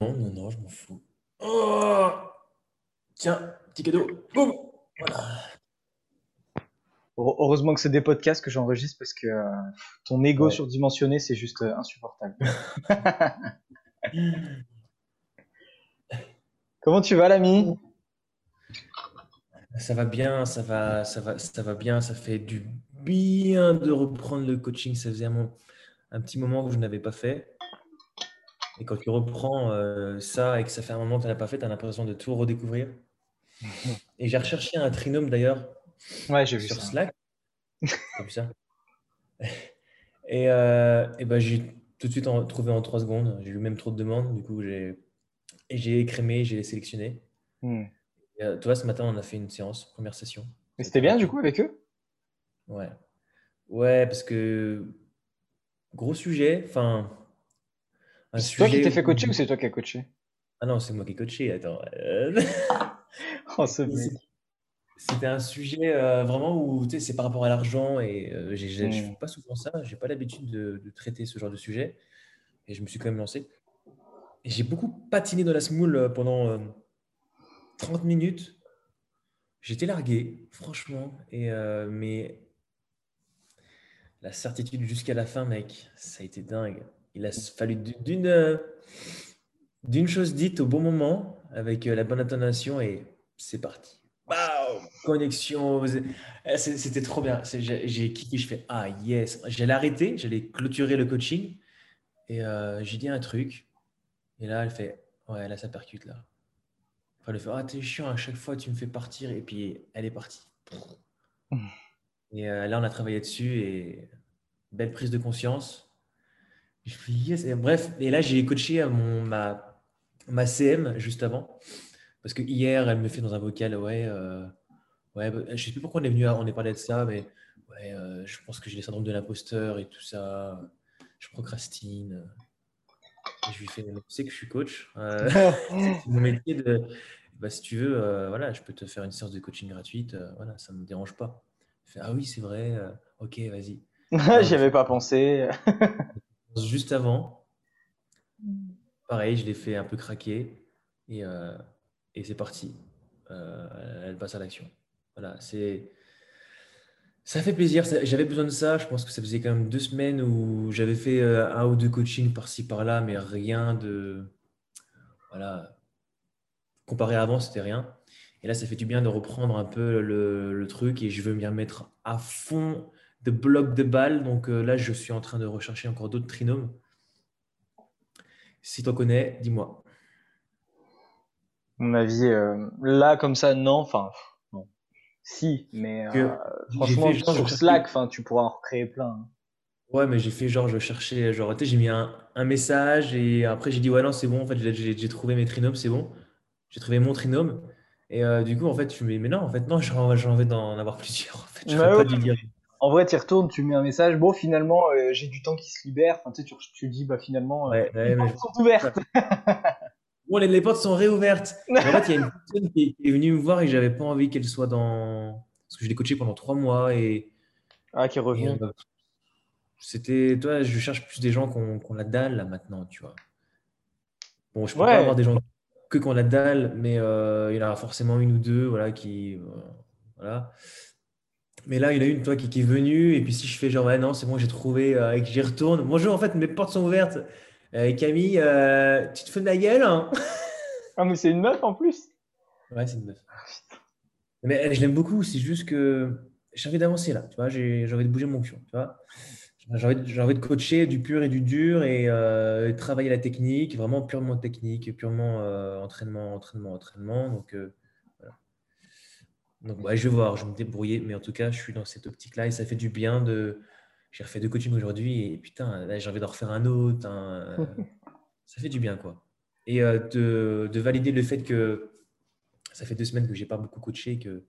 Non, non, non, je m'en fous. Oh Tiens, petit cadeau. Boum Voilà. Heureusement que c'est des podcasts que j'enregistre parce que euh, ton ego Ouais. surdimensionné, c'est juste euh, insupportable. Comment tu vas, l'ami? Ça va bien, ça va, ça va, ça va bien. Ça fait du bien de reprendre le coaching. Ça faisait un, un petit moment que je n'avais pas fait. Et quand tu reprends euh, ça et que ça fait un moment que tu n'as pas fait, tu as l'impression de tout redécouvrir. Et j'ai recherché un trinôme d'ailleurs Ouais, j'ai vu sur ça. Slack. Vu ça? Et, euh, et ben, j'ai tout de suite en- trouvé en 3 secondes. J'ai eu même trop de demandes. Du coup, j'ai et j'ai écrémé, j'ai sélectionné. Hmm. Et, euh, tu vois, ce matin, on a fait une séance, première session. Mais c'était bien, du coup, avec eux? Ouais. Ouais, parce que gros sujet, enfin, un C'est toi qui t'es fait où- coacher ou c'est toi qui as coaché? Ah non, c'est moi qui ai coaché, attends. Euh, Oh, ce mec. C'était un sujet euh, vraiment où, tu sais, c'est par rapport à l'argent et euh, je Mm. fais pas souvent ça, j'ai pas l'habitude de, de traiter ce genre de sujet et je me suis quand même lancé. Et j'ai beaucoup patiné dans la semoule euh, pendant euh, 30 minutes. J'étais largué, franchement, et, mais la certitude jusqu'à la fin, mec, ça a été dingue. Il a fallu d'une euh, d'une chose dite au bon moment, avec euh, la bonne intonation, et c'est parti. Waouh Connexion. eh, C'était trop bien. J'ai j'ai kické, je fais Ah yes. J'allais arrêter, j'allais clôturer le coaching, et euh, j'ai dit un truc, et là, elle fait Ouais, là, ça percute, là. Enfin, elle fait Ah, t'es chiant, à chaque fois, tu me fais partir, et puis elle est partie. Et euh, là, on a travaillé dessus, et belle prise de conscience. Je fais yes. Et bref, et là, j'ai coaché à mon, ma, ma CM juste avant. Parce que hier, elle me fait dans un vocal, ouais, euh, ouais, bah, je sais plus pourquoi on est venu, à- on est parlé de ça, mais ouais, euh, je pense que j'ai le syndrome de l'imposteur et tout ça. Je procrastine. Et je lui fais, tu sais que je suis coach. euh, c'est mon métier de, bah, si tu veux, euh, voilà, je peux te faire une séance de coaching gratuite. voilà, ça me dérange pas. Fait, ah oui, c'est vrai. ok, vas-y. J'y avais pas pensé. Juste avant, pareil, je l'ai fait un peu craquer et, euh, et c'est parti. Euh, elle passe à l'action. Voilà, c'est. Ça fait plaisir. J'avais besoin de ça. Je pense que ça faisait quand même deux semaines où j'avais fait euh, un ou deux coachings par-ci par-là, mais rien de. Voilà. Comparé à avant, c'était rien. Et là, ça fait du bien de reprendre un peu le, le truc et je veux m'y remettre à fond de bloc de balles. Donc euh, là, je suis en train de rechercher encore d'autres trinômes. Si tu en connais, dis-moi. Mon avis, euh, là, comme ça, non. Enfin, non. Si, mais euh, franchement, fait genre, sur Slack, enfin, tu pourras en recréer plein. hein. Ouais, mais j'ai fait genre, je cherchais, genre, tu sais, j'ai mis un, un message et après j'ai dit, ouais, non, c'est bon, en fait, j'ai trouvé mes trinômes, c'est bon. J'ai trouvé mon trinôme. Et euh, du coup, en fait, je me dis, mais non, en fait, non, j'ai envie d'en avoir plusieurs. En fait, pas dire. En vrai, tu y retournes, tu mets un message. Bon, finalement, euh, j'ai du temps qui se libère. Enfin, tu sais, tu, tu dis, bah, finalement, euh, ouais, les mais- portes sont ouvertes. Bon, les, les portes sont réouvertes. En fait, il y a une personne qui, qui est venue me voir et j'avais pas envie qu'elle soit dans. Parce que je l'ai coachée pendant trois mois et, Ah, qui est revenu. euh, c'était. Toi, je cherche plus des gens qui ont, qui ont la dalle là maintenant, tu vois. Bon, je peux Ouais. pas avoir des gens que qui ont la dalle, mais euh, il y en a forcément une ou deux, voilà, qui. euh, voilà. Mais là, il y en a une, toi, qui, qui est venue, et puis si je fais genre, ouais, non, c'est bon, j'ai trouvé, euh, et que j'y retourne. Bonjour, en fait, mes portes sont ouvertes. Euh, Camille, euh, tu te fais de la gueule, hein Ah, mais c'est une meuf en plus. Ouais, c'est une meuf. Mais elle, je l'aime beaucoup, c'est juste que j'ai envie d'avancer là, tu vois, j'ai envie de bouger mon cul, tu vois. J'ai envie, de- j'ai envie de coacher du pur et du dur et euh, travailler la technique, vraiment purement technique, purement entraînement, entraînement, entraînement. Donc, euh. Donc ouais, je vais voir, je vais me débrouiller, mais en tout cas, je suis dans cette optique-là et ça fait du bien de. J'ai refait deux coachings aujourd'hui et putain, là, j'ai envie d'en refaire un autre. ça fait du bien, quoi. Et euh, de, de valider le fait que ça fait deux semaines que j'ai pas beaucoup coaché, et que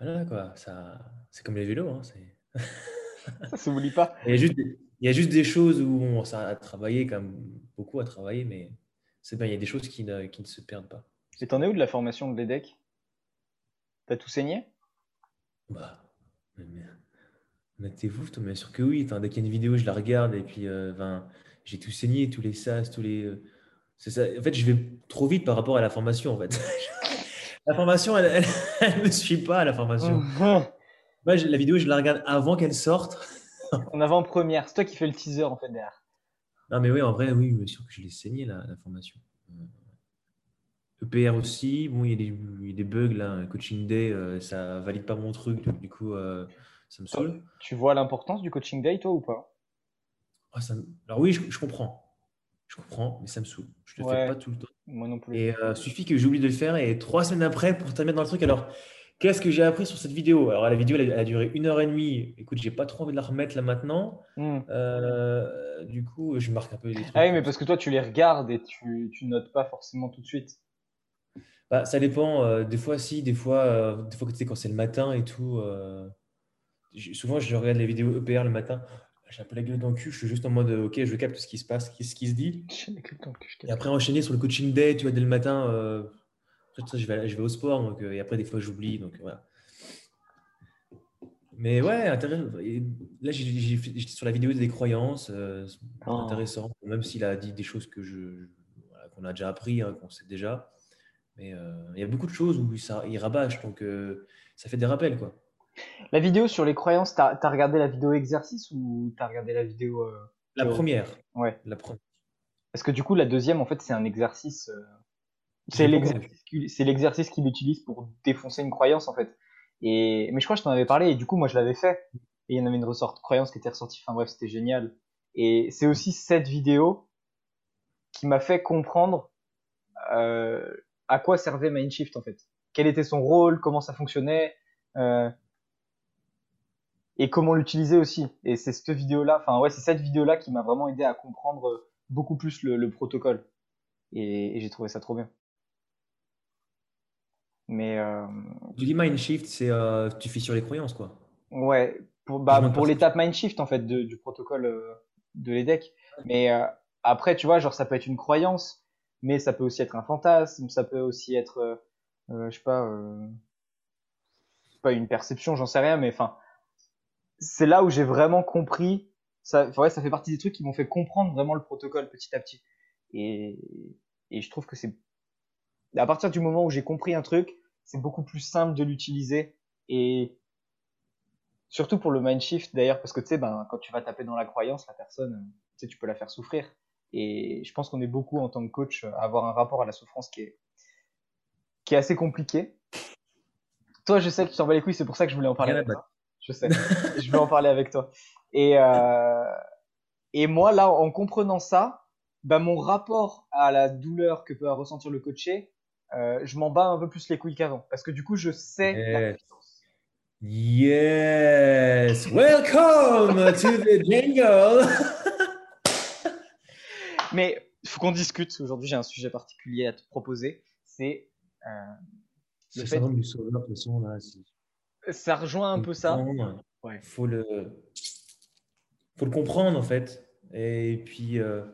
voilà, quoi, ça, c'est comme les vélos, hein, c'est. Ça s'oublie pas. Il y a juste, des- il y a juste des choses où bon, ça a travaillé, quand même beaucoup à travailler, mais c'est bien, il y a des choses qui ne, qui ne se perdent pas. Et t'en es où de la formation de l'EDEC? T'as tout saigné? Bah, mais, t'es vous, toi, bien sûr que oui. Dès qu'il y a une vidéo, je la regarde et puis euh, ben, j'ai tout saigné, tous les sas, tous les, euh, C'est ça. En fait, je vais trop vite par rapport à la formation. En fait. la formation, elle ne me suit pas, la formation. Moi, la vidéo, je la regarde avant qu'elle sorte. en avant-première. C'est toi qui fais le teaser, en fait, derrière. Non, mais oui, en vrai, oui, bien sûr que je l'ai saigné, la, la formation. EPR aussi, bon, il y, a des, il y a des bugs là, coaching day, euh, ça valide pas mon truc, du coup, euh, ça me saoule. Tu vois l'importance du coaching day, toi, ou pas? Ah, ça Alors oui, je, comprends. Je comprends, mais ça me saoule. Je le fais pas tout le temps. Moi non plus. Et euh, suffit que j'oublie de le faire et trois semaines après pour t'amener dans le truc. Alors, qu'est-ce que j'ai appris sur cette vidéo? Alors, la vidéo, elle a, duré une heure et demie. Écoute, j'ai pas trop envie de la remettre là maintenant. Hmm. du coup, je marque un peu les trucs. Ah oui, mais parce que toi, tu les regardes et tu, tu notes pas forcément tout de suite. Bah, ça dépend. Euh, des fois, si, des fois, euh, des fois quand c'est le matin et tout. euh, souvent, je regarde les vidéos EPR le matin. J'ai un peu la gueule dans le cul. Je suis juste en mode, OK, je capte ce qui se passe, ce qui se dit. Et après, enchaîner sur le coaching day, tu vois, dès le matin. euh, je vais, je vais au sport. Donc, euh, et après, des fois, j'oublie. Donc, voilà. Mais ouais, intéressant. là, j'étais sur la vidéo des croyances. Oh. intéressant. Même s'il a dit des choses que je, qu'on a déjà appris, hein, qu'on sait déjà. Mais euh, il y a beaucoup de choses où ça, il rabâche, donc euh, ça fait des rappels. quoi. La vidéo sur les croyances, tu as, regardé la vidéo exercice ou tu as regardé la vidéo. Euh, la première. Ouais. La première. Parce que du coup, la deuxième, en fait, c'est un exercice. C'est l'exercice qu'il utilise pour défoncer une croyance, en fait. Et, mais je crois que je t'en avais parlé, et du coup, moi, je l'avais fait. Et il y en avait une ressorte croyance qui était ressortie. Enfin bref, c'était génial. Et c'est aussi cette vidéo qui m'a fait comprendre euh, à quoi servait Mindshift en fait? Quel était son rôle? Comment ça fonctionnait? Euh, Et comment l'utiliser aussi? Et c'est cette vidéo-là, enfin ouais, c'est cette vidéo-là qui m'a vraiment aidé à comprendre beaucoup plus le, protocole. Et, j'ai trouvé ça trop bien. Mais euh... tu dis Mindshift, c'est euh, tu fais sur les croyances quoi. Ouais, pour, bah, pour l'étape Mindshift en fait du protocole euh, de l'EDEC. Mais euh, après, tu vois, genre ça peut être une croyance, mais ça peut aussi être un fantasme, ça peut aussi être, euh, euh, je sais pas, euh, pas une perception, j'en sais rien, mais enfin, c'est là où j'ai vraiment compris. Ça, ouais, ça fait partie des trucs qui m'ont fait comprendre vraiment le protocole petit à petit. Et, et je trouve que c'est à partir du moment où j'ai compris un truc, c'est beaucoup plus simple de l'utiliser et surtout pour le mind shift d'ailleurs parce que tu sais ben quand tu vas taper dans la croyance la personne tu sais tu peux la faire souffrir et je pense qu'on est beaucoup en tant que coach à avoir un rapport à la souffrance qui est, qui est assez compliqué. Toi, je sais que tu t'en bats les couilles, c'est pour ça que je voulais en parler avec toi. Je sais, je vais en parler avec toi. Et, euh, et moi, là, en comprenant ça, bah, mon rapport à la douleur que peut ressentir le coaché, euh, je m'en bats un peu plus les couilles qu'avant. Parce que du coup, je sais yes. Yes! Welcome to the jungle! Mais il faut qu'on discute. Aujourd'hui, j'ai un sujet particulier à te proposer. C'est euh, le fait... du sauveur, de toute façon, là. Ça rejoint un peu ça. Ouais. Faut le, faut le comprendre en fait. Et puis, euh...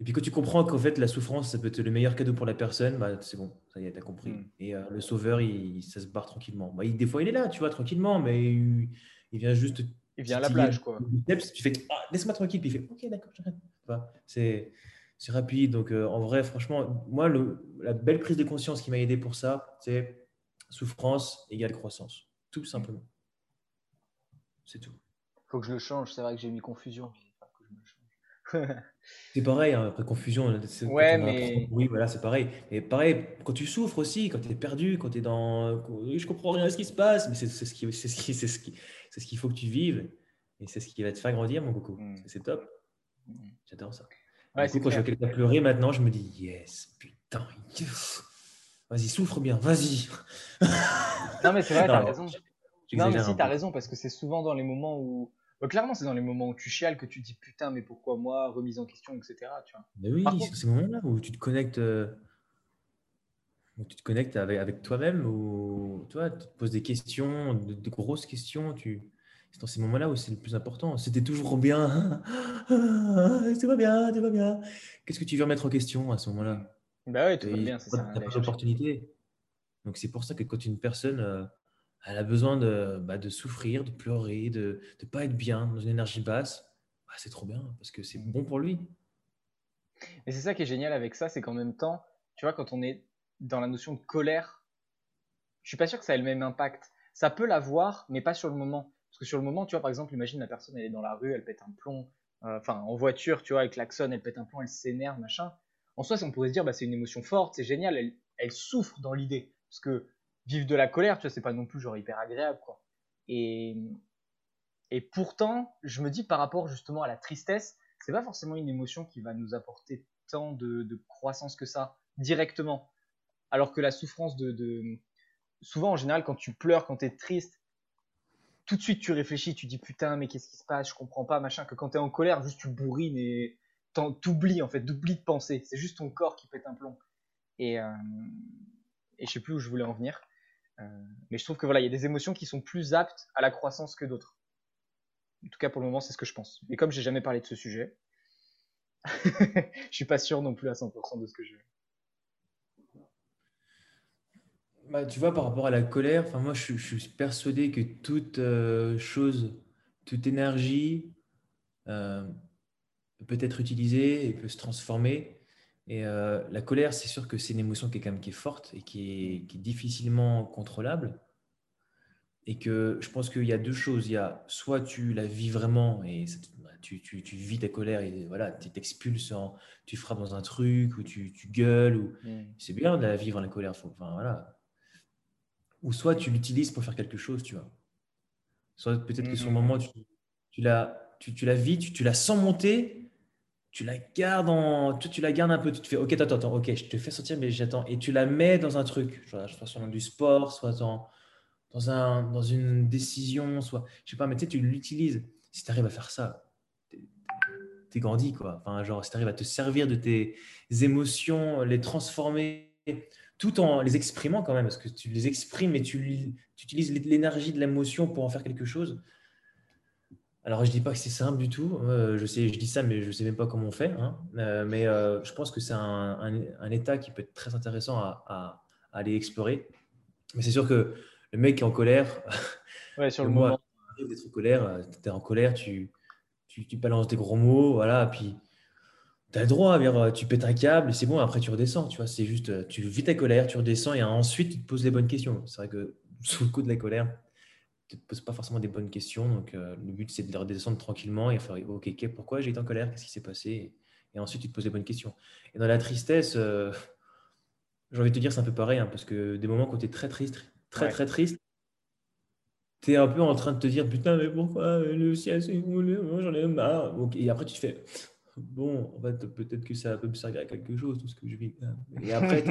et puis quand tu comprends qu'en fait la souffrance, ça peut être le meilleur cadeau pour la personne, bah, c'est bon, ça y est, t'as compris. Mm. Et euh, le sauveur, il, ça se barre tranquillement. Bah, il, des fois, il est là, tu vois, tranquillement, mais il, il vient juste. Il vient à la plage, quoi. Tu fais, ah, laisse-moi tranquille, puis il fait, ok, d'accord, j'arrête. C'est rapide. Donc, euh, en vrai, franchement, moi, le, la belle prise de conscience qui m'a aidé pour ça, c'est souffrance égale croissance. Tout simplement. C'est tout. faut que je le change. C'est vrai que j'ai mis confusion. c'est pareil, hein, après confusion. Ouais, mais... Oui, voilà, c'est pareil. Et pareil, quand tu souffres aussi, quand tu es perdu, quand tu es dans. Je comprends rien à ce qui se passe, mais c'est ce qu'il ce qui, ce qui, ce qu'il faut que tu vives. Et c'est ce qui va te faire grandir, mon coco. Mm. C'est top. J'adore ça. Ouais, coup, quand je vois quelqu'un pleurer maintenant, je me dis yes, putain, vas-y, souffre bien, vas-y. non, mais c'est vrai, t'as raison. Non, mais si, t'as raison, parce que c'est souvent dans les moments où. Bah, clairement, c'est dans les moments où tu chiales que tu dis putain, mais pourquoi moi, remise en question, etc. Tu vois. Mais oui, c'est ces moments-là où tu te connectes. Euh, où tu te connectes avec, avec toi-même, où tu, vois, tu te poses des questions, de, de grosses questions, tu, c'est dans ces moments-là où c'est le plus important. C'était toujours bien. c'est pas bien, c'est pas bien. Qu'est-ce que tu veux remettre en question à ce moment-là? Bah oui, tout va bien, c'est ça. pas d'opportunité. Donc c'est pour ça que quand une personne euh, elle a besoin de, bah, de souffrir, de pleurer, de ne pas être bien, dans une énergie basse, bah, c'est trop bien parce que c'est bon pour lui. Et c'est ça qui est génial avec ça, c'est qu'en même temps, tu vois, quand on est dans la notion de colère, je suis pas sûr que ça ait le même impact. Ça peut l'avoir, mais pas sur le moment. Parce que sur le moment, tu vois, par exemple, imagine la personne, elle est dans la rue, elle pète un plomb, euh, enfin, en voiture, tu vois, avec l'axon, elle pète un plomb, elle s'énerve, machin. En soi, on pourrait se dire, bah, c'est une émotion forte, c'est génial, elle, souffre dans l'idée. Parce que vivre de la colère, tu vois, c'est pas non plus genre hyper agréable, quoi. Et, pourtant, je me dis par rapport justement à la tristesse, c'est pas forcément une émotion qui va nous apporter tant de, de croissance que ça directement. Alors que la souffrance de, de, souvent en général quand tu pleures, quand tu es triste, tout de suite tu réfléchis, tu dis putain mais qu'est-ce qui se passe, je comprends pas machin. Que quand tu es en colère, juste tu bourrines et t'oublies en fait, t'oublies de penser. C'est juste ton corps qui pète un plomb. Et euh, et je sais plus où je voulais en venir. Euh, mais je trouve que voilà, il y a des émotions qui sont plus aptes à la croissance que d'autres. En tout cas, pour le moment, c'est ce que je pense. Et comme j'ai jamais parlé de ce sujet, je suis pas sûr non plus à 100% de ce que je. Bah, tu vois, par rapport à la colère, moi, je, suis persuadé que toute euh, chose, toute énergie euh, peut être utilisée et peut se transformer. Et euh, la colère, c'est sûr que c'est une émotion qui est quand même qui est forte et qui est, qui est difficilement contrôlable et que je pense qu'il y a deux choses. Il y a soit tu la vis vraiment et tu, tu, tu vis ta colère et voilà, tu t'expulses, tu frappes dans un truc ou tu, tu gueules. Ou... Mm. C'est bien de la vivre la colère. Faut, enfin, voilà. Ou soit tu l'utilises pour faire quelque chose, tu vois. Soit peut-être que sur le mm. moment, tu, tu, la, tu, tu la vis, tu, tu la sens monter, tu la gardes en, tu, tu, la gardes un peu, tu te fais, ok, attends, attends, ok, je te fais sortir, mais j'attends. Et tu la mets dans un truc, soit sur du sport, soit dans dans, un, dans une décision, soit, je sais pas, mais tu sais, tu l'utilises. Si tu arrives à faire ça, tu es grandi, quoi. Enfin, genre, si tu arrives à te servir de tes émotions, les transformer, tout en les exprimant quand même, parce que tu les exprimes et tu, tu utilises l'énergie de l'émotion pour en faire quelque chose. Alors, je dis pas que c'est simple du tout. Euh, je, sais, je dis ça, mais je sais même pas comment on fait. Hein. Euh, mais euh, je pense que c'est un, un, état qui peut être très intéressant à, à aller explorer. Mais c'est sûr que le mec est en colère. Ouais, sur le moment. D'être en colère, tu es en colère, tu, tu, tu, balances des gros mots, voilà, puis tu as le droit, dire, tu pètes un câble, c'est bon, après tu redescends, tu vois, c'est juste, tu vis ta colère, tu redescends, et ensuite tu te poses les bonnes questions. C'est vrai que sous le coup de la colère, tu ne te poses pas forcément des bonnes questions, donc euh, le but c'est de redescendre tranquillement et faire, ok, pourquoi j'ai été en colère, qu'est-ce qui s'est passé, et ensuite tu te poses les bonnes questions. Et dans la tristesse, euh, j'ai envie de te dire, c'est un peu pareil, hein, parce que des moments quand tu es très triste, très très triste, tu es un peu en train de te dire putain, mais pourquoi le ciel s'est j'en ai marre. Et après, tu te fais bon, en fait, peut-être que ça peut me servir à quelque chose, tout ce que je vis. Et après,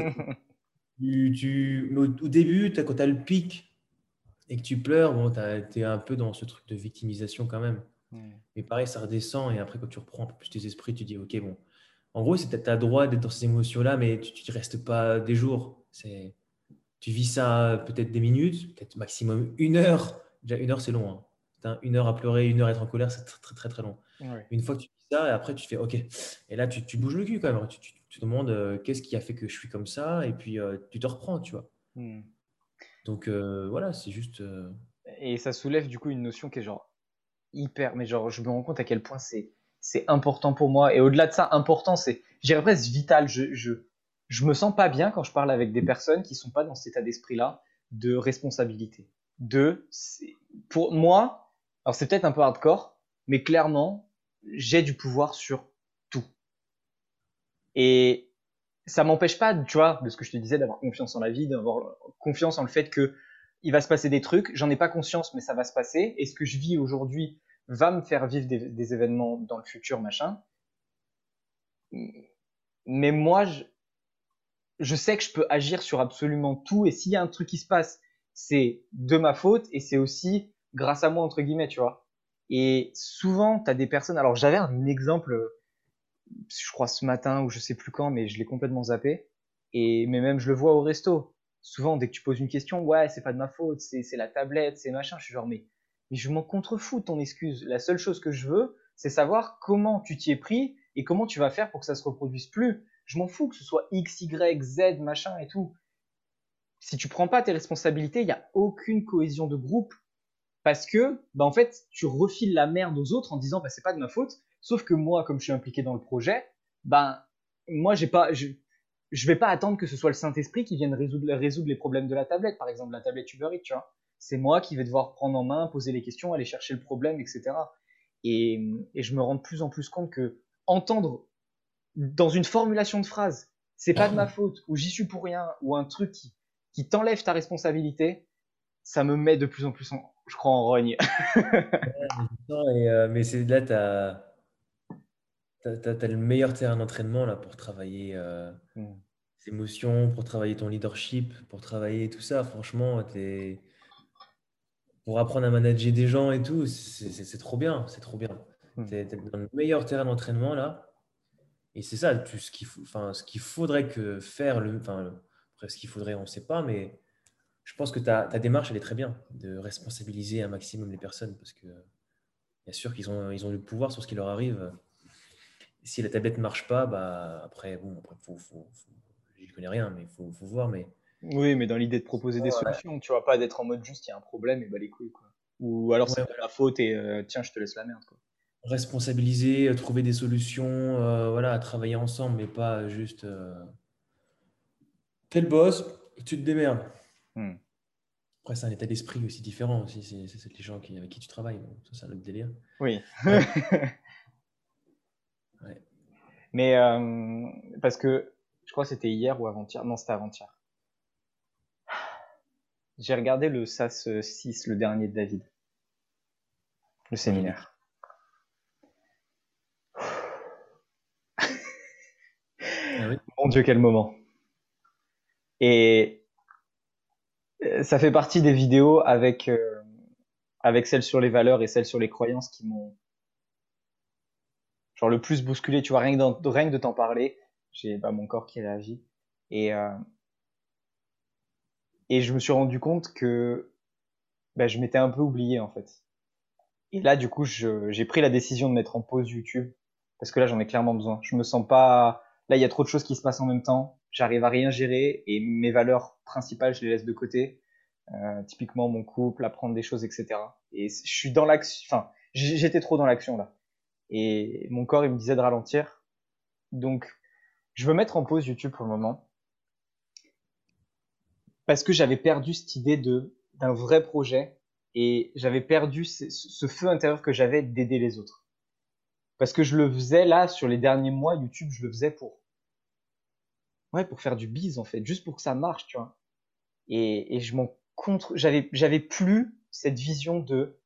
tu, tu, au, début, quand tu as le pic et que tu pleures, bon, tu es un peu dans ce truc de victimisation quand même. Mais pareil, ça redescend et après, quand tu reprends un peu plus tes esprits, tu dis ok, bon. En gros, c'est tu as droit d'être dans ces émotions-là, mais tu ne restes pas des jours. C'est tu vis ça peut-être des minutes, peut-être maximum une heure. Déjà, une heure, c'est long. Hein. Une heure à pleurer, une heure à être en colère, c'est très, très, très, très long. Une fois que tu vis ça, et après, tu fais OK. Et là, tu, tu bouges le cul quand même. Tu, te demandes euh, qu'est-ce qui a fait que je suis comme ça, et puis euh, tu te reprends, tu vois. Hmm. Donc euh, voilà, c'est juste. Et ça soulève du coup une notion qui est genre hyper. Mais genre, je me rends compte à quel point c'est c'est important pour moi. Et au-delà de ça, important, c'est, j'irais presque vital. Je, je, je me sens pas bien quand je parle avec des personnes qui sont pas dans cet état d'esprit-là de responsabilité. De, pour moi, alors c'est peut-être un peu hardcore, mais clairement, j'ai du pouvoir sur tout. Et ça m'empêche pas, tu vois, de ce que je te disais, d'avoir confiance en la vie, d'avoir confiance en le fait que il va se passer des trucs. J'en ai pas conscience, mais ça va se passer. Et ce que je vis aujourd'hui va me faire vivre des, événements dans le futur, machin. Mais moi, je, je sais que je peux agir sur absolument tout et s'il y a un truc qui se passe, c'est de ma faute et c'est aussi grâce à moi entre guillemets, tu vois. Et souvent, tu as des personnes. Alors j'avais un exemple, je crois ce matin ou je sais plus quand, mais je l'ai complètement zappé. Et mais même je le vois au resto. Souvent, dès que tu poses une question, ouais, c'est pas de ma faute, c'est la tablette, c'est machin. Je suis genre mais mais je m'en contrefous ton excuse. La seule chose que je veux, c'est savoir comment tu t'y es pris et comment tu vas faire pour que ça se reproduise plus. Je m'en fous que ce soit X, Y, Z, machin et tout. Si tu prends pas tes responsabilités, il n'y a aucune cohésion de groupe parce que, bah en fait, tu refiles la merde aux autres en disant, bah c'est pas de ma faute. Sauf que moi, comme je suis impliqué dans le projet, bah moi, j'ai pas, je, je vais pas attendre que ce soit le Saint-Esprit qui vienne résoudre, les problèmes de la tablette, par exemple la tablette Uber Eats, tu vois. C'est moi qui vais devoir prendre en main, poser les questions, aller chercher le problème, etc. Et, et je me rends de plus en plus compte que entendre dans une formulation de phrase, c'est pas de ma faute, ou j'y suis pour rien, ou un truc qui, qui t'enlève ta responsabilité, ça me met de plus en plus, en, je crois, en rogne. Euh, mais c'est là, tu as, le meilleur terrain d'entraînement là, pour travailler euh, mm. émotions, pour travailler ton leadership, pour travailler tout ça. Franchement, es... pour apprendre à manager des gens et tout, c'est trop bien. C'est trop bien. Mm. Tu es, dans le meilleur terrain d'entraînement là. Et c'est ça, ce qu'il enfin, qu'il faudrait que faire, le, enfin, après ce qu'il faudrait, on ne sait pas, mais je pense que ta, ta, démarche, elle est très bien, de responsabiliser un maximum les personnes, parce que bien sûr qu'ils ont, ils ont le pouvoir sur ce qui leur arrive. Si la tablette ne marche pas, bah, après, bon, après, faut, faut, je ne connais rien, mais il faut, faut, voir. Mais... Oui, mais dans l'idée de proposer des solutions, tu vois, pas d'être en mode juste, il y a un problème et bah les couilles, quoi. Ou alors c'est la faute et euh, tiens, je te laisse la merde, quoi responsabiliser, euh, trouver des solutions, euh, voilà, travailler ensemble, mais pas juste euh, t'es le boss, tu te démerdes. Hmm. Après, c'est un état d'esprit aussi différent aussi. C'est les gens qui, avec qui tu travailles. ça, c'est un autre délire. Oui. Mais parce que je crois que c'était hier ou avant-hier. Non, c'était avant-hier. J'ai regardé le SAS 6, le dernier de David. Le séminaire. Ah Mon Dieu, quel moment. Et euh, ça fait partie des vidéos avec, euh, avec celles sur les valeurs et celles sur les croyances qui m'ont genre le plus bousculé. Tu vois, rien que, rien de t'en parler, j'ai bah, mon corps qui réagit. Et, euh, et je me suis rendu compte que bah, je m'étais un peu oublié en fait. Et là, du coup, j'ai pris la décision de mettre en pause YouTube parce que là, j'en ai clairement besoin. Je me sens pas Là, il y a trop de choses qui se passent en même temps. J'arrive à rien gérer et mes valeurs principales, je les laisse de côté. Euh, typiquement mon couple, apprendre des choses, etc. Et je suis dans l'action. Enfin, j'étais trop dans l'action là. Et mon corps, il me disait de ralentir. Donc, je veux mettre en pause YouTube pour le moment parce que j'avais perdu cette idée de d'un vrai projet et j'avais perdu ce, ce feu intérieur que j'avais d'aider les autres. Parce que je le faisais là, sur les derniers mois, YouTube, je le faisais pour, ouais, pour faire du bise, en fait, juste pour que ça marche, tu vois. Et, et je m'en contre, j'avais, j'avais plus cette vision de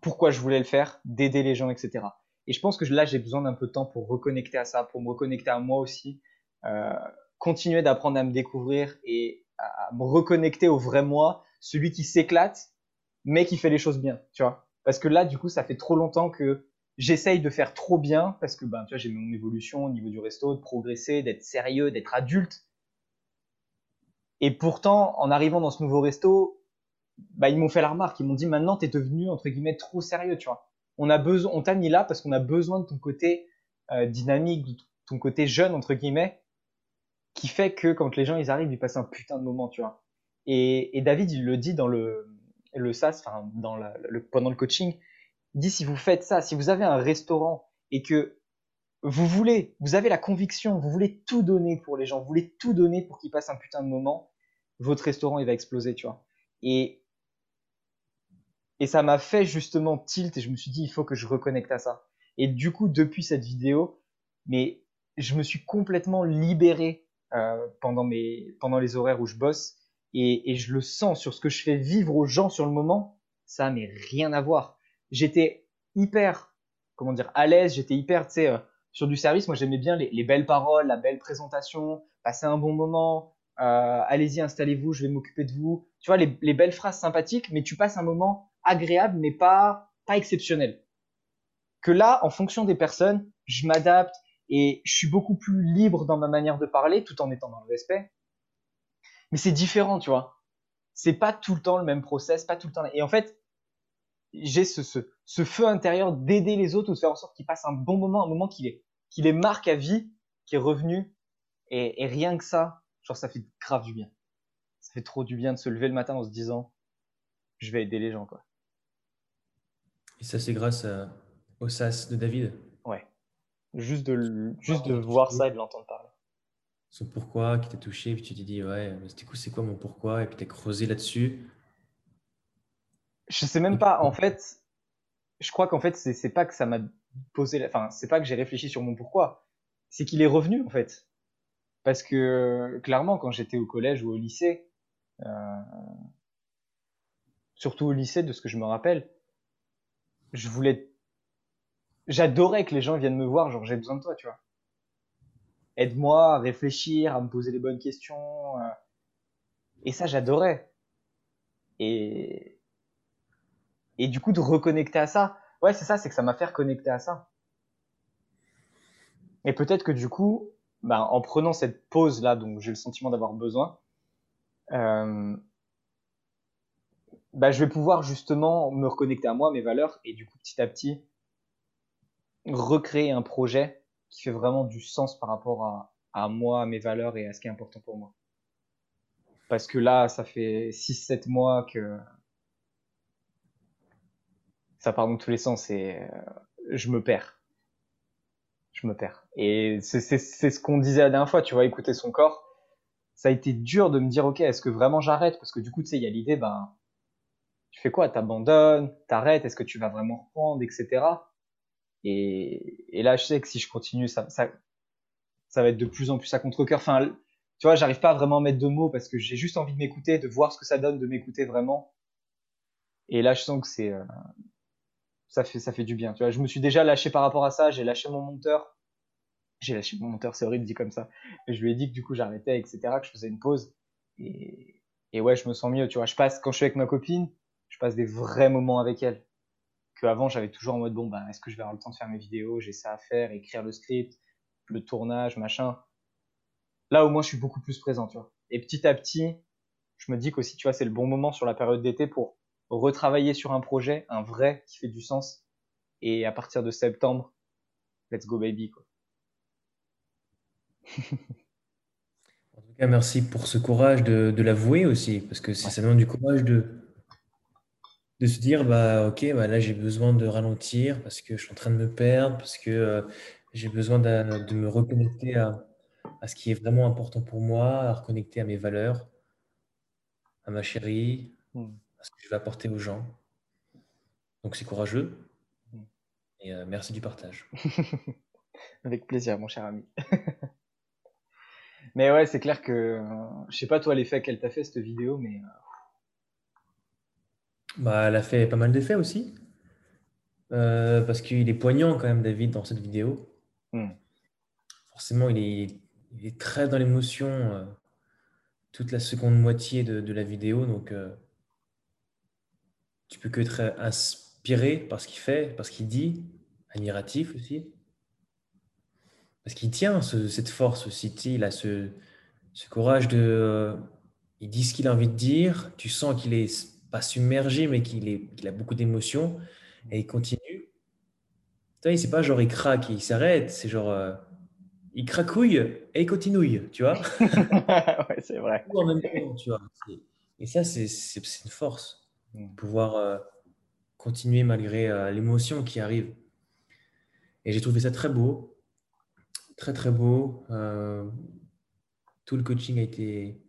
pourquoi je voulais le faire, d'aider les gens, etc. Et je pense que là, j'ai besoin d'un peu de temps pour reconnecter à ça, pour me reconnecter à moi aussi, euh, continuer d'apprendre à me découvrir et à me reconnecter au vrai moi, celui qui s'éclate, mais qui fait les choses bien, tu vois. Parce que là, du coup, ça fait trop longtemps que j'essaye de faire trop bien parce que ben, tu vois, j'ai mon évolution au niveau du resto, de progresser, d'être sérieux, d'être adulte. Et pourtant, en arrivant dans ce nouveau resto, bah, ils m'ont fait la remarque. Ils m'ont dit maintenant, tu es devenu, entre guillemets, trop sérieux, tu vois. On a besoin, on t'a mis là parce qu'on a besoin de ton côté euh, dynamique, de ton côté jeune, entre guillemets, qui fait que quand les gens ils arrivent, ils passent un putain de moment, tu vois. Et, et David, il le dit dans le, le SAS, enfin, dans le, pendant le coaching, il dit si vous faites ça, si vous avez un restaurant et que vous voulez, vous avez la conviction, vous voulez tout donner pour les gens, vous voulez tout donner pour qu'ils passent un putain de moment, votre restaurant il va exploser, tu vois. Et et ça m'a fait justement tilt et je me suis dit il faut que je reconnecte à ça. Et du coup depuis cette vidéo, mais je me suis complètement libéré euh, pendant mes pendant les horaires où je bosse et, et je le sens sur ce que je fais vivre aux gens sur le moment, ça n'a rien à voir j'étais hyper, comment dire, à l'aise, j'étais hyper, tu sais, euh, sur du service. Moi, j'aimais bien les, belles paroles, la belle présentation, passer un bon moment. Euh, allez-y, installez-vous, je vais m'occuper de vous. Tu vois, les, les, belles phrases sympathiques, mais tu passes un moment agréable, mais pas, pas exceptionnel. Que là, en fonction des personnes, je m'adapte et je suis beaucoup plus libre dans ma manière de parler, tout en étant dans le respect. Mais c'est différent, tu vois. C'est pas tout le temps le même process, pas tout le temps. Et en fait, j'ai ce, ce, ce, feu intérieur d'aider les autres ou de faire en sorte qu'ils passent un bon moment, un moment qui les, qui les marque à vie, qui est revenu. Et, et rien que ça, genre ça fait grave du bien. Ça fait trop du bien de se lever le matin en se disant, je vais aider les gens, quoi. Et ça, c'est grâce au SAS de David Ouais. Juste de, juste de voir ça et de l'entendre parler. son pourquoi qui t'a touché, puis tu t'es dit, ouais, c'était cool, c'est quoi mon pourquoi, et puis tu as creusé là-dessus. Je sais même pas, en fait, je crois qu'en fait, c'est pas que ça m'a posé, enfin, c'est pas que j'ai réfléchi sur mon pourquoi, c'est qu'il est revenu, en fait. Parce que, clairement, quand j'étais au collège ou au lycée, euh, surtout au lycée, de ce que je me rappelle, je voulais, j'adorais que les gens viennent me voir, genre, j'ai besoin de toi, tu vois aide-moi à réfléchir, à me poser les bonnes questions. Euh. Et ça, j'adorais. Et, et du coup, de reconnecter à ça, ouais, c'est ça, c'est que ça m'a fait reconnecter à ça. Et peut-être que du coup, ben, en prenant cette pause là, donc j'ai le sentiment d'avoir besoin, ben, je vais pouvoir justement me reconnecter à moi, mes valeurs, et du coup, petit à petit, recréer un projet qui fait vraiment du sens par rapport à, à moi, à mes valeurs et à ce qui est important pour moi. Parce que là, ça fait 6-7 mois que ça part dans tous les sens et euh, je me perds. Je me perds. Et c'est ce qu'on disait la dernière fois, tu vois, écouter son corps. Ça a été dur de me dire, ok, est-ce que vraiment j'arrête? Parce que du coup, tu sais, il y a l'idée, ben, tu fais quoi? T'abandonnes T'arrêtes Est-ce que tu vas vraiment reprendre, etc. Et, et, là, je sais que si je continue, ça, ça, ça va être de plus en plus à contre-cœur. Enfin, tu vois, j'arrive pas à vraiment mettre de mots parce que j'ai juste envie de m'écouter, de voir ce que ça donne de m'écouter vraiment. Et là, je sens que c'est, euh, ça fait, ça fait du bien. Tu vois, je me suis déjà lâché par rapport à ça. J'ai lâché mon monteur. J'ai lâché mon monteur, c'est horrible dit comme ça. Mais je lui ai dit que du coup j'arrêtais, etc., que je faisais une pause. Et, et ouais, je me sens mieux. Tu vois, je passe quand je suis avec ma copine, je passe des vrais moments avec elle avant j'avais toujours en mode bon ben est-ce que je vais avoir le temps de faire mes vidéos? J'ai ça à faire écrire le script le tournage machin là au moins je suis beaucoup plus présent tu vois et petit à petit je me dis qu'aussi tu vois c'est le bon moment sur la période d'été pour retravailler sur un projet un vrai qui fait du sens. Et à partir de septembre let's go baby quoi. En tout cas merci pour ce courage de, de l'avouer aussi parce que c'est ça demande du courage de de se dire, bah, ok, bah, là j'ai besoin de ralentir parce que je suis en train de me perdre, parce que euh, j'ai besoin de, de me reconnecter à, à, ce qui est vraiment important pour moi, à reconnecter à mes valeurs, à ma chérie, hmm. À ce que je vais apporter aux gens. Donc c'est courageux. Et euh, merci du partage. Avec plaisir, mon cher ami. mais ouais, c'est clair que, euh, je sais pas toi l'effet qu'elle t'a fait cette vidéo, mais bah, elle a fait pas mal d'effets aussi. Euh, parce qu'il est poignant quand même, David, dans cette vidéo. Hmm. Forcément, il est, il est très dans l'émotion euh, toute la seconde moitié de, la vidéo. Donc, euh, tu peux que être inspiré par ce qu'il fait, par ce qu'il dit, admiratif aussi. Parce qu'il tient cette force aussi. Il a ce, ce courage de. il dit ce qu'il a envie de dire. Tu sens qu'il est pas submergé, mais qu'il a beaucoup d'émotions et il continue. Tu c'est pas genre il craque, il s'arrête, c'est genre euh, il cracouille et il continue, tu vois. ouais, c'est vrai. Et ça, c'est une force, mm. pouvoir euh, continuer malgré euh, l'émotion qui arrive. Et j'ai trouvé ça très beau, très très beau. tout le coaching a été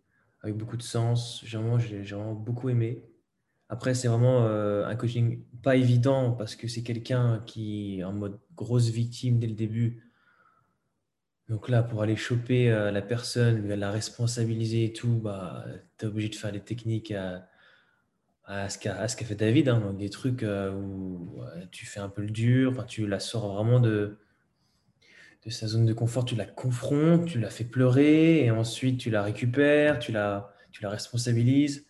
avec beaucoup de sens. J'ai vraiment beaucoup aimé. Après, c'est vraiment euh, un coaching pas évident parce que c'est quelqu'un qui est en mode grosse victime dès le début. Donc là, pour aller choper euh, la personne, la responsabiliser et tout, bah, tu es obligé de faire des techniques à ce qu'a fait David. Hein. donc des trucs euh, où tu fais un peu le dur, tu la sors vraiment de, de sa zone de confort, tu la confrontes, tu la fais pleurer et ensuite tu la récupères, tu la, tu la responsabilises.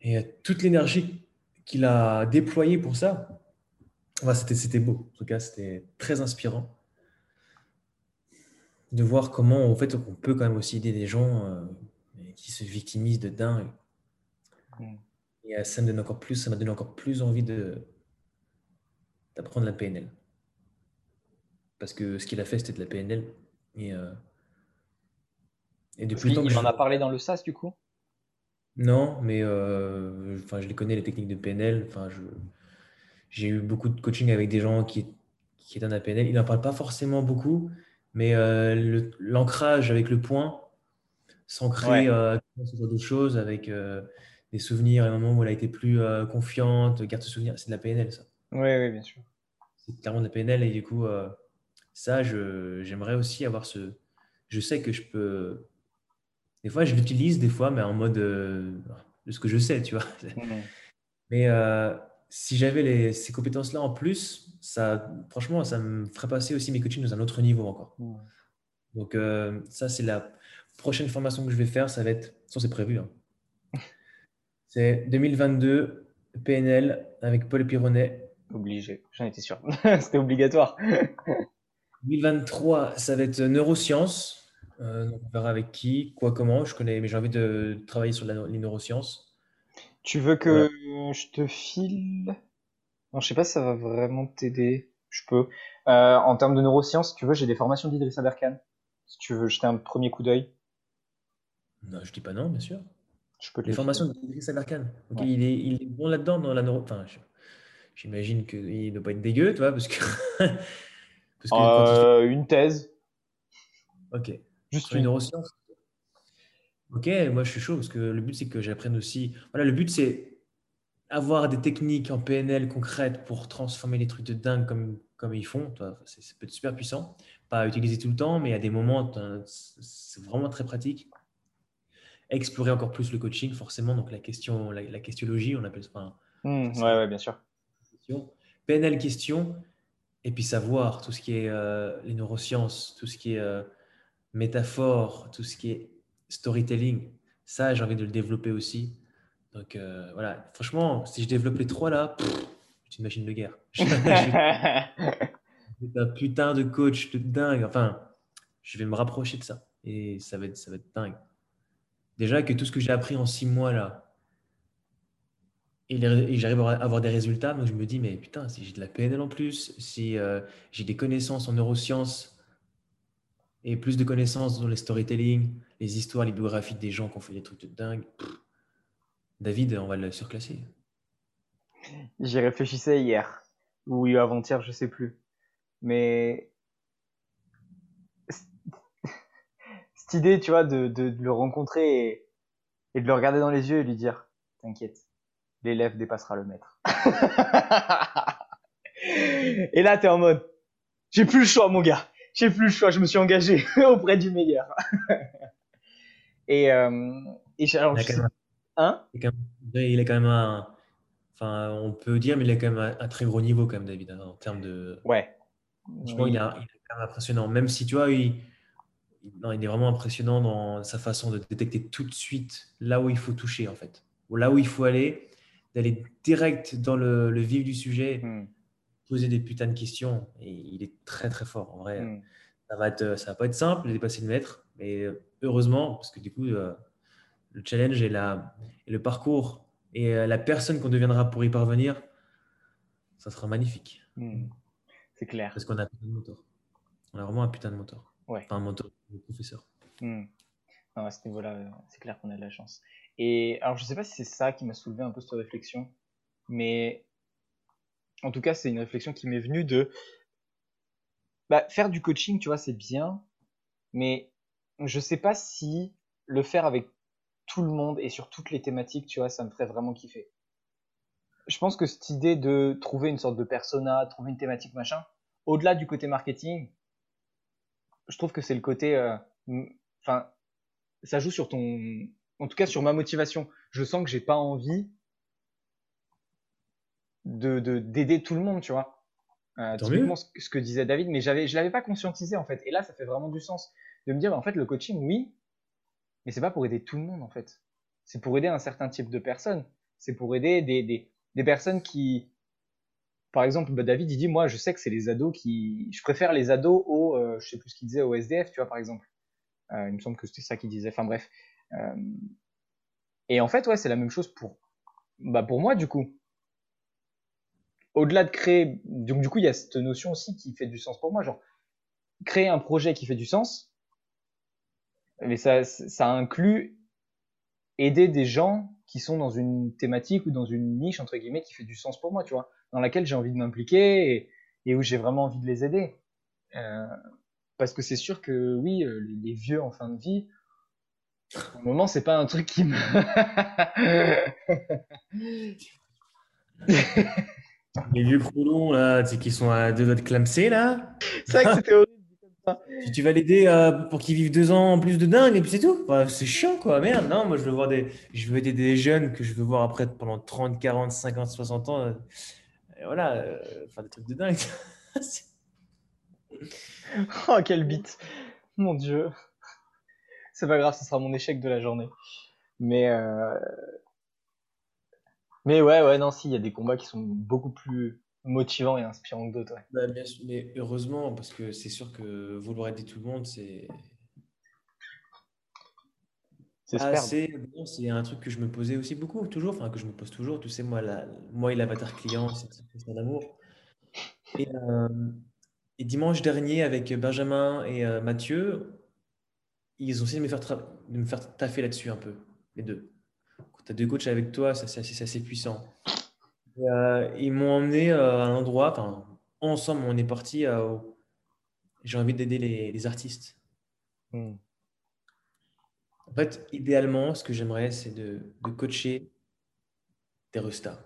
Et toute l'énergie qu'il a déployée pour ça, c'était beau. En tout cas, c'était très inspirant de voir comment en fait on peut quand même aussi aider des gens euh, qui se victimisent de dingue. Mm. Et ça me donne encore plus, ça m'a donné encore plus envie de d'apprendre la PNL. Parce que ce qu'il a fait, c'était de la PNL. Et, euh, et depuis il, il en a parlé dans le SAS du coup? Non, mais euh, enfin, je les connais, les techniques de PNL. Enfin, je, j'ai eu beaucoup de coaching avec des gens qui, qui étaient dans la PNL. Ils n'en parlent pas forcément beaucoup, Mais euh, l'ancrage avec le point, s'ancrer euh, sur d'autres choses, avec euh, des souvenirs, un moment où elle a été plus euh, confiante, garde ce souvenir, c'est de la PNL, ça. Oui, oui, bien sûr. C'est clairement de la PNL, et du coup, ça, j'aimerais aussi avoir ce. Je sais que je peux. Des fois, je l'utilise, des fois, mais en mode de ce que je sais, tu vois. Mmh. Mais si j'avais ces compétences-là en plus, ça, franchement, ça me ferait passer aussi mes coachings dans un autre niveau encore. Donc, euh, ça, c'est la prochaine formation que je vais faire. Ça va être, ça, c'est prévu. Hein. C'est 2022 PNL avec Paul Pironnet. Obligé, j'en étais sûr. C'était obligatoire. 2023, ça va être neurosciences. Euh, on verra avec qui, quoi, comment. Je connais, mais j'ai envie de travailler sur la, les neurosciences. Tu veux que je te file? Non, je sais pas si ça va vraiment t'aider. Je peux. Euh, en termes de neurosciences, si tu veux, j'ai des formations d'Idriss Aberkan. Si tu veux jeter un premier coup d'œil. Non, je dis pas non, bien sûr. Je peux te Les formations d'Idriss Aberkan. Ok, il, est, il est bon là-dedans dans la neuro. Enfin, j'imagine qu'il ne doit pas être dégueu, tu vois, parce que. parce que euh, Une thèse. Ok. Juste une neurosciences. Ok, moi je suis chaud parce que le but c'est que j'apprenne aussi. Voilà, le but c'est avoir des techniques en PNL concrètes pour transformer les trucs de dingue comme, comme ils font. Ça peut être super puissant. Pas à utiliser tout le temps, mais à des moments, c'est vraiment très pratique. Explorer encore plus le coaching, forcément. Donc la question, la, la questiologie, on appelle ça. Mmh, ouais, ouais, bien sûr. PNL question, et puis savoir tout ce qui est euh, les neurosciences, tout ce qui est euh, métaphore, tout ce qui est storytelling, ça, j'ai envie de le développer aussi. Donc euh, voilà, franchement, si je développe les trois là, c'est une machine de guerre. un putain de coach de dingue. Enfin, je vais me rapprocher de ça et ça va être, ça va être dingue. Déjà que tout ce que j'ai appris en six mois là, et, j'arrive à avoir des résultats, donc je me dis, mais putain, si j'ai de la PNL en plus, si euh, j'ai des connaissances en neurosciences, et plus de connaissances dans les storytelling, les histoires, les biographies des gens qui ont fait des trucs de dingue. David, on va le surclasser. J'y réfléchissais hier, ou avant-hier, je sais plus. Mais cette idée, tu vois, de, de, le rencontrer et, et, de le regarder dans les yeux et lui dire T'inquiète, l'élève dépassera le maître. et là, tu es en mode J'ai plus le choix, mon gars j'ai plus le choix, je me suis engagé auprès du meilleur. et, euh, et alors, il, hein? il est quand même un, enfin, on peut dire, mais il est quand même un, très gros niveau quand même, David, hein, en termes de. Ouais. Franchement, il, est, quand même impressionnant. Même si tu vois, il, non, il est vraiment impressionnant dans sa façon de détecter tout de suite là où il faut toucher, en fait, ou là où il faut aller, d'aller direct dans le, vif du sujet. Hmm poser des putains de questions. Et il est très très fort en vrai. Hmm. Ça va être, ça va pas être simple de dépasser le maître, mais heureusement parce que du coup euh, le challenge et, la, et le parcours et euh, la personne qu'on deviendra pour y parvenir, ça sera magnifique. Hmm. C'est clair. Parce qu'on a un putain de moteur. On a vraiment un putain de moteur. Ouais. Enfin, un moteur de professeur. Hmm. à ce niveau-là, c'est clair qu'on a de la chance. Et alors, je sais pas si c'est ça qui m'a soulevé un peu cette réflexion, mais en tout cas, c'est une réflexion qui m'est venue de bah, faire du coaching, tu vois, c'est bien, mais je sais pas si le faire avec tout le monde et sur toutes les thématiques, tu vois, ça me ferait vraiment kiffer. Je pense que cette idée de trouver une sorte de persona, trouver une thématique, machin, au-delà du côté marketing, je trouve que c'est le côté, euh, enfin, ça joue sur ton, en tout cas sur ma motivation. Je sens que j'ai pas envie de d'aider tout le monde, tu vois. Euh, typiquement ce, ce, que disait David, mais j'avais je l'avais pas conscientisé en fait. Et là, ça fait vraiment du sens de me dire, bah, en fait, le coaching, oui, mais c'est pas pour aider tout le monde en fait. C'est pour aider un certain type de personnes. C'est pour aider des, des, des personnes qui, par exemple, bah, David, il dit, moi, je sais que c'est les ados qui, je préfère les ados au, euh, je sais plus ce qu'il disait, au SDF, tu vois, par exemple. Euh, il me semble que c'était ça qu'il disait. Enfin bref. Euh, et en fait, ouais, c'est la même chose pour, bah, pour moi du coup au-delà de créer, donc du coup, il y a cette notion aussi qui fait du sens pour moi, genre créer un projet qui fait du sens, mais ça, ça inclut aider des gens qui sont dans une thématique ou dans une niche entre guillemets qui fait du sens pour moi, tu vois, dans laquelle j'ai envie de m'impliquer et, et, où j'ai vraiment envie de les aider. Euh, parce que c'est sûr que oui, euh, les, les vieux en fin de vie, au moment, c'est pas un truc qui me. Les vieux pronoms, là, tu sais, qui sont à deux doigts de clamser, là. C'est vrai que c'était horrible. Tu, vas l'aider euh, pour qu'il vive deux ans en plus de dingue, et puis c'est tout. Enfin, c'est chiant, quoi. Merde, non, moi, je veux voir des... Je veux aider des jeunes que je veux voir après pendant 30, 40, 50, 60 ans. Euh, voilà, euh, faire des trucs de dingue. Oh, quel bite. Mon Dieu. C'est pas grave, ce sera mon échec de la journée. Mais, euh... mais ouais, ouais, non, si, il y a des combats qui sont beaucoup plus motivants et inspirants que d'autres. ouais. Bah, mais heureusement, parce que c'est sûr que vouloir aider tout le monde, c'est C'est perdre. assez bon. C'est un truc que je me posais aussi beaucoup, toujours, enfin que je me pose toujours. Tu sais, moi, la, moi et l'avatar client, c'est c'est une question d'amour. Et, euh, et dimanche dernier, avec Benjamin et euh, Mathieu, ils ont essayé de me faire, de me faire taffer là-dessus un peu, les deux. Quand tu as deux coachs avec toi, c'est assez, c'est assez puissant. Et, euh, ils m'ont emmené à un endroit, enfin, ensemble, on est parti. j'ai envie d'aider les, les artistes. Hmm. En fait, idéalement, ce que j'aimerais, c'est de, de coacher des restas,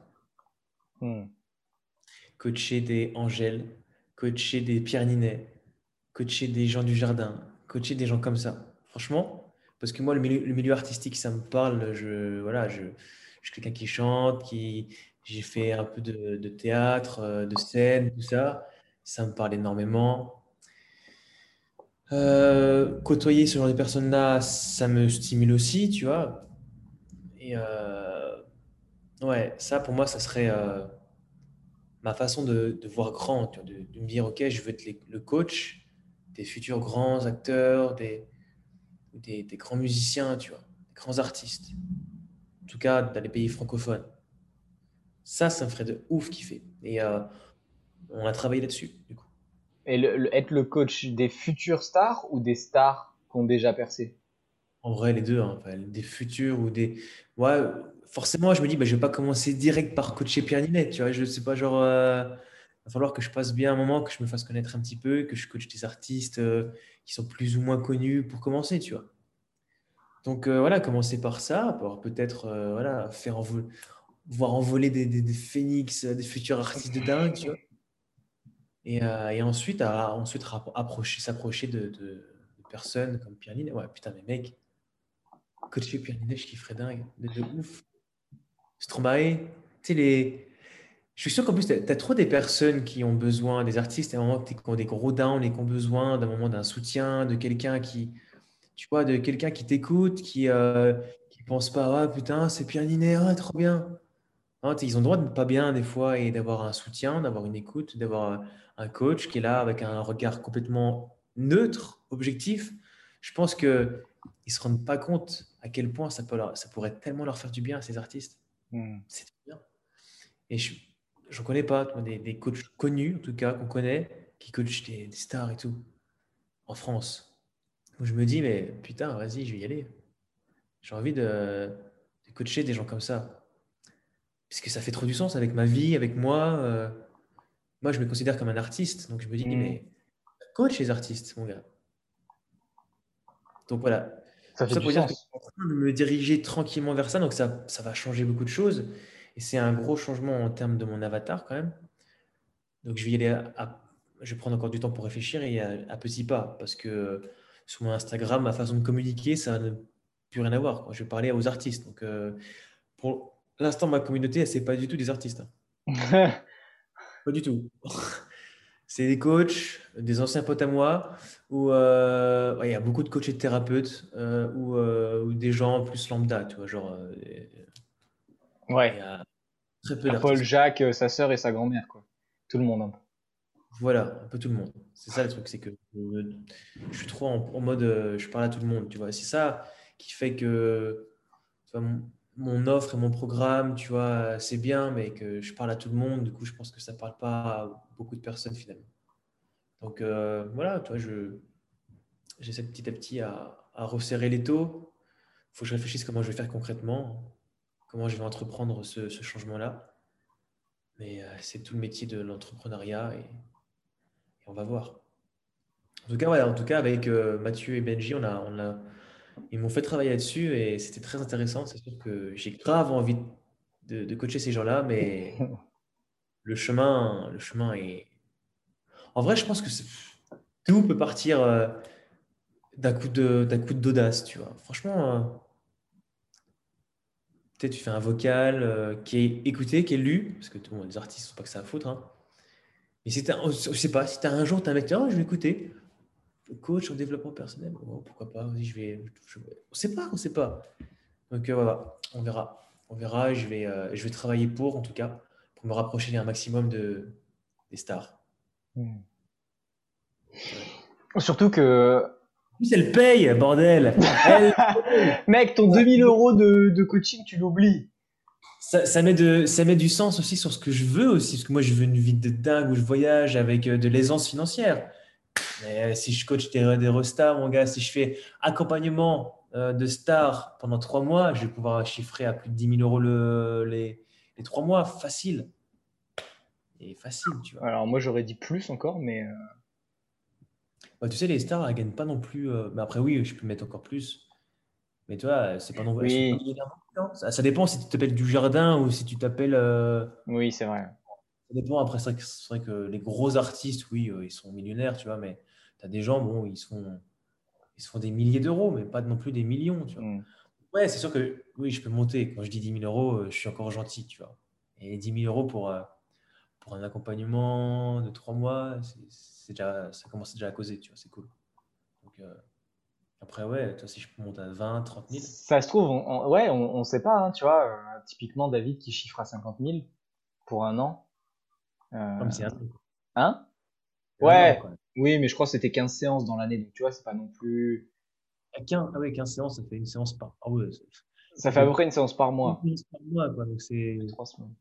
Hmm. coacher des Angèles, coacher des Pierre Ninet, coacher des gens du jardin, coacher des gens comme ça. Franchement, parce que moi, le milieu, le milieu artistique, ça me parle. Je, voilà, je, je suis quelqu'un qui chante, qui, j'ai fait un peu de, de théâtre, euh, de scène, tout ça. Ça me parle énormément. Euh, côtoyer ce genre de personnes-là, ça me stimule aussi, tu vois. Et euh, ouais, ça pour moi, ça serait euh, ma façon de, voir grand, de, me dire, ok, je veux être le coach des futurs grands acteurs, des, grands musiciens, tu vois, des grands artistes. En tout cas, dans les pays francophones. Ça, ça me ferait de ouf kiffer. Et on a travaillé là-dessus, du coup. Être le coach des futures stars ou des stars qui ont déjà percé? En vrai, les deux, hein, des futurs ou des. Ouais, forcément, je me dis, bah, je vais pas commencer direct par coacher Pierre Ninet, tu vois. Je sais pas, genre, euh, va falloir que je passe bien un moment, que je me fasse connaître un petit peu, que je coach des artistes euh, qui sont plus ou moins connus pour commencer, tu vois. Donc euh, voilà, commencer par ça, peut-être voilà, faire voir envoler des, des, des phénix, des futurs artistes de dingue. Et, euh, et ensuite, à, ensuite s'approcher de, personnes comme Pierre Ninet. Ouais, putain, mais mec, coacher Pierre Ninet, je kifferais dingue, de, de ouf. Stromae, tu sais, les. Je suis sûr qu'en plus, tu as, trop des personnes qui ont besoin, des artistes, à un moment, qui ont des gros downs et qui ont besoin d'un moment d'un soutien, de quelqu'un qui, tu vois, de quelqu'un qui t'écoute, qui euh, qui pense pas, ah putain, c'est Pierre Ninet, ah, trop bien. Hein, ils ont le droit de ne pas bien des fois et d'avoir un soutien, d'avoir une écoute, d'avoir un coach qui est là avec un regard complètement neutre, objectif. Je pense qu'ils ne se rendent pas compte à quel point ça, peut leur- ça pourrait tellement leur faire du bien à ces artistes. Hmm. C'est bien. Et je ne connais pas des, des coachs connus, en tout cas, qu'on connaît, qui coachent des, des stars et tout, en France. Je me dis, mais putain, vas-y, je vais y aller. J'ai envie de, de coacher des gens comme ça. Parce que ça fait trop du sens avec ma vie, avec moi. euh. moi, je me considère comme un artiste. Donc je me dis, Mm. mais coach les artistes, mon gars. Donc voilà. Ça fait ça pour dire que je suis en train de me diriger tranquillement vers ça. Donc ça, ça va changer beaucoup de choses. Et c'est un gros changement en termes de mon avatar quand même. Donc je vais y aller à, à- je vais prendre encore du temps pour réfléchir et à, à petits pas. Parce que sur mon Instagram, ma façon de communiquer, ça n'a plus rien à voir. quoi. Je vais parler aux artistes. Donc euh, pour l'instant, ma communauté, c'est pas du tout des artistes. hein. Pas du tout. C'est des coachs, des anciens potes à moi, ou euh, ouais, il y a beaucoup de coachs et de thérapeutes, euh, ou, euh, ou des gens plus lambda, tu vois, genre, il y Ouais. a très peu Paul. Jacques, sa sœur et sa grand-mère, quoi. Tout le monde, peu. Voilà, un peu tout le monde. C'est ça le truc, c'est que je suis trop en, en mode, je parle à tout le monde, tu vois. C'est ça qui fait que mon, offre et mon programme, tu vois, c'est bien, mais que je parle à tout le monde, du coup, je pense que ça parle pas à beaucoup de personnes finalement. Donc euh, voilà, tu vois, je, j'essaie petit à petit à, resserrer les taux. Il faut que je réfléchisse comment je vais faire concrètement, comment je vais entreprendre ce, changement-là. Mais euh, c'est tout le métier de l'entrepreneuriat et, et on va voir. En tout cas, ouais, en tout cas avec euh, Mathieu et Benji, on a, on a, ils m'ont fait travailler là-dessus et c'était très intéressant. C'est sûr que j'ai grave envie de, de coacher ces gens-là, mais le chemin, le chemin est. En vrai, je pense que tout peut partir euh, d'un coup de d'un coup d'audace, tu vois. Franchement, euh, peut-être tu fais un vocal euh, qui est écouté, qui est lu, parce que bon, les artistes ne sont pas que ça à foutre. Hein. Mais si je sais pas, si tu as un jour, tu as un mec, oh, je vais écouter, coach en développement personnel, oh, pourquoi pas, je vais. Je, on sait pas, on sait pas. Donc voilà, on verra. On verra, je vais, je vais travailler pour, en tout cas pour me rapprocher un maximum de, des stars. Surtout que. plus, elle paye, bordel Mec, ton 2000 euros de, de coaching, tu l'oublies. Ça, ça, met de, ça met du sens aussi sur ce que je veux aussi, parce que moi, je veux une vie de dingue où je voyage avec euh, de l'aisance financière. Mais euh, si je coach des, des restars, mon gars, si je fais accompagnement euh, de stars pendant trois mois, je vais pouvoir chiffrer à plus de 10 000 euros le, les, les trois mois, facile. Et facile, tu vois. Alors moi j'aurais dit plus encore, mais. Euh, tu sais, les stars, elles gagnent pas non plus. Euh, mais après, oui, je peux mettre encore plus. Mais tu vois, c'est pas non plus. Ça, dépend si tu t'appelles du jardin ou si tu t'appelles. Euh, oui, c'est vrai. Ça dépend. Après, c'est vrai, que les gros artistes, oui, ils sont millionnaires, tu vois, mais tu as des gens, bon, ils sont. Ils se font des milliers d'euros, mais pas non plus des millions, tu vois. Mm. Ouais, c'est sûr que oui, je peux monter. Quand je dis 10 000 euros, euh, je suis encore gentil, tu vois. Et 10 000 euros pour, euh, pour un accompagnement de trois mois, c'est déjà, ça commence déjà à causer, tu vois, c'est cool. Donc, euh, après, ouais, toi, si je peux monter à 20, 30 000. Ça se trouve, on, ouais, on ne sait pas, hein, tu vois. typiquement, David qui chiffre à 50 000 pour un an. Comme c'est un Hein? Ouais, oui, mais je crois que c'était 15 séances dans l'année, donc tu vois, c'est pas non plus 15, ah ouais, 15 séances, ça fait une séance par. Ah ouais, ça fait à peu près une séance par mois. Une séance par mois, quoi. Donc c'est. Trois semaines.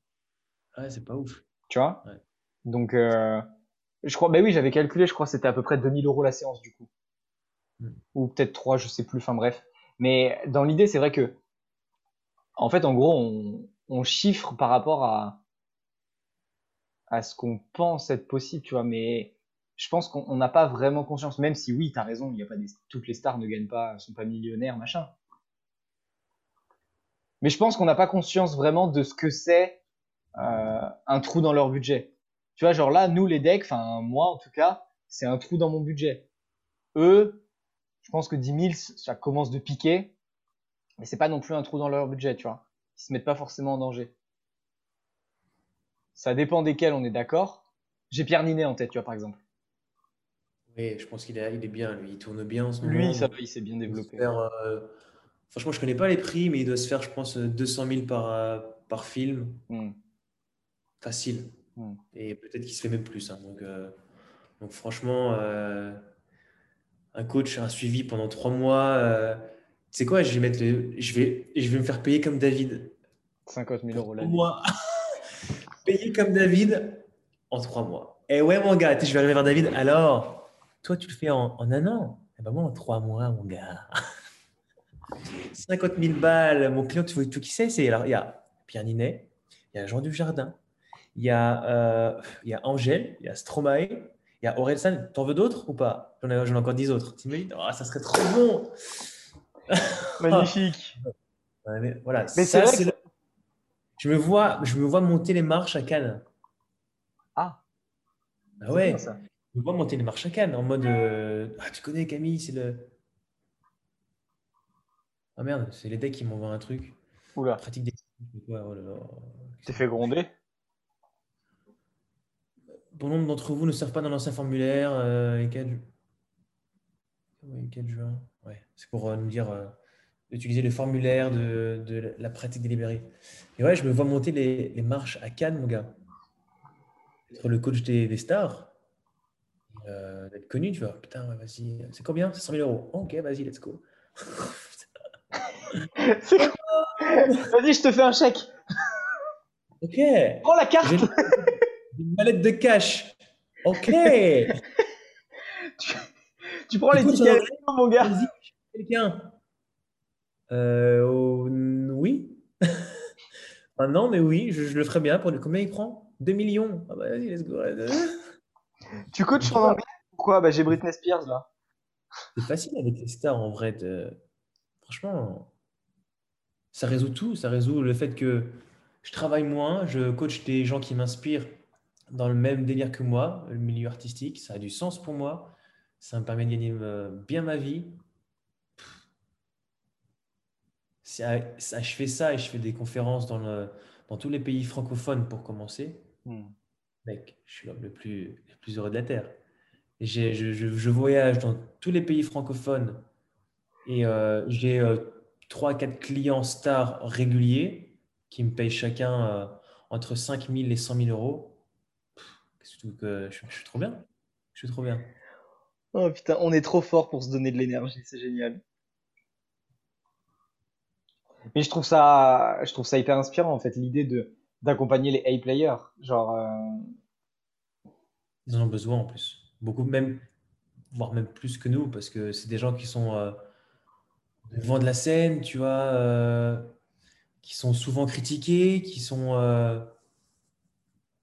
Ouais, c'est pas ouf. Tu vois? Ouais. Donc, euh, je crois, bah oui, j'avais calculé, je crois que c'était à peu près 2000 euros la séance, du coup. Hmm. Ou peut-être 3, je sais plus, enfin bref. Mais dans l'idée, c'est vrai que, en fait, en gros, on, on chiffre par rapport à, à ce qu'on pense être possible, tu vois. Mais je pense qu'on n'a pas vraiment conscience, même si oui, tu as raison, il y a pas des, toutes les stars ne gagnent pas, sont pas millionnaires, machin. Mais je pense qu'on n'a pas conscience vraiment de ce que c'est euh, un trou dans leur budget. Tu vois, genre là, nous les decks, enfin moi en tout cas, c'est un trou dans mon budget. Eux, je pense que 10 000, ça commence de piquer, mais c'est pas non plus un trou dans leur budget, tu vois. Ils se mettent pas forcément en danger. Ça dépend desquels, on est d'accord. J'ai Pierre Ninet en tête, tu vois, par exemple. Oui, je pense qu'il est, il est bien, lui. Il tourne bien en ce moment. Lui, ça il s'est bien développé. Euh, franchement, je connais pas les prix, mais il doit se faire, je pense, 200 000 par, euh, par film. Hmm. Facile. Hmm. Et peut-être qu'il se fait même plus. Hein. Donc, euh, donc, franchement, un coach, un suivi pendant trois mois. tu sais quoi, je vais, mettre je, vais, je vais me faire payer comme David. 50 000 euros l'année. Moi. payer comme David en trois mois. Et ouais, mon gars, je vais arriver vers David. Alors, toi, tu le fais en, un an. Et eh ben moi, en trois mois, mon gars. 50 000 balles. Mon client, tu vois tout qui c'est C'est alors il y a Pierre Ninet, il y a Jean Dujardin, il y a euh, il y a Angèle, il y a Stromae, il y a Aurel San. T'en veux d'autres ou pas? J'en ai, ai, encore 10 autres. T'imagines oh, Ça serait trop bon. Magnifique. mais, voilà. Mais ça, c'est je me vois, je me vois monter les marches à Cannes. Ah. Bah ouais. Ça. Je vois monter les marches à Cannes en mode euh, Ah, tu connais Camille, c'est le. Ah merde, c'est les decks qui m'envoient un truc. Oula. Pratique des. Oh T'es fait gronder? Bon nombre d'entre vous ne savent pas dans l'ancien formulaire. Euh, et 4... juin? Ouais, c'est pour euh, nous dire euh, d'utiliser le formulaire de, de, la pratique délibérée. Et ouais, je me vois monter les, les marches à Cannes, mon gars. Être le coach des, des stars. Euh, d'être connu, tu vois. Putain, vas-y, c'est combien? C'est 100 000 euros. Ok, vas-y, let's go. vas-y, je te fais un chèque. Ok. Prends la carte. Une mallette de cash. Ok. tu, prends les tickets, mon gars. Quelqu'un. Euh, oh, oui. non, mais oui, je, le ferai bien. Pour combien il prend? 2 millions. Ah bah, vas-y, let's go. Tu coaches en anglais pourquoi Bah j'ai Britney Spears là. C'est facile avec les stars en vrai. De... Franchement, ça résout tout. Ça résout le fait que je travaille moins, je coach des gens qui m'inspirent dans le même délire que moi, le milieu artistique. Ça a du sens pour moi. Ça me permet de gagner euh, bien ma vie. Ça, je fais ça et je fais des conférences dans, le, dans tous les pays francophones pour commencer. Hmm. Mec, je suis l'homme le plus, le plus heureux de la Terre. Je, je, je, voyage dans tous les pays francophones et euh, j'ai euh, trois, 4 quatre clients stars réguliers qui me payent chacun euh, entre 5 000 et 100 000 euros. que je, suis trop bien. Je suis trop bien. Oh putain, on est trop fort pour se donner de l'énergie, c'est génial. Mais je trouve ça, je trouve ça hyper inspirant en fait l'idée de d'accompagner les A-players, genre. Ils en ont besoin en plus beaucoup même, voire même plus que nous, parce que c'est des gens qui sont euh, devant de la scène, tu vois, euh, qui sont souvent critiqués, qui sont euh,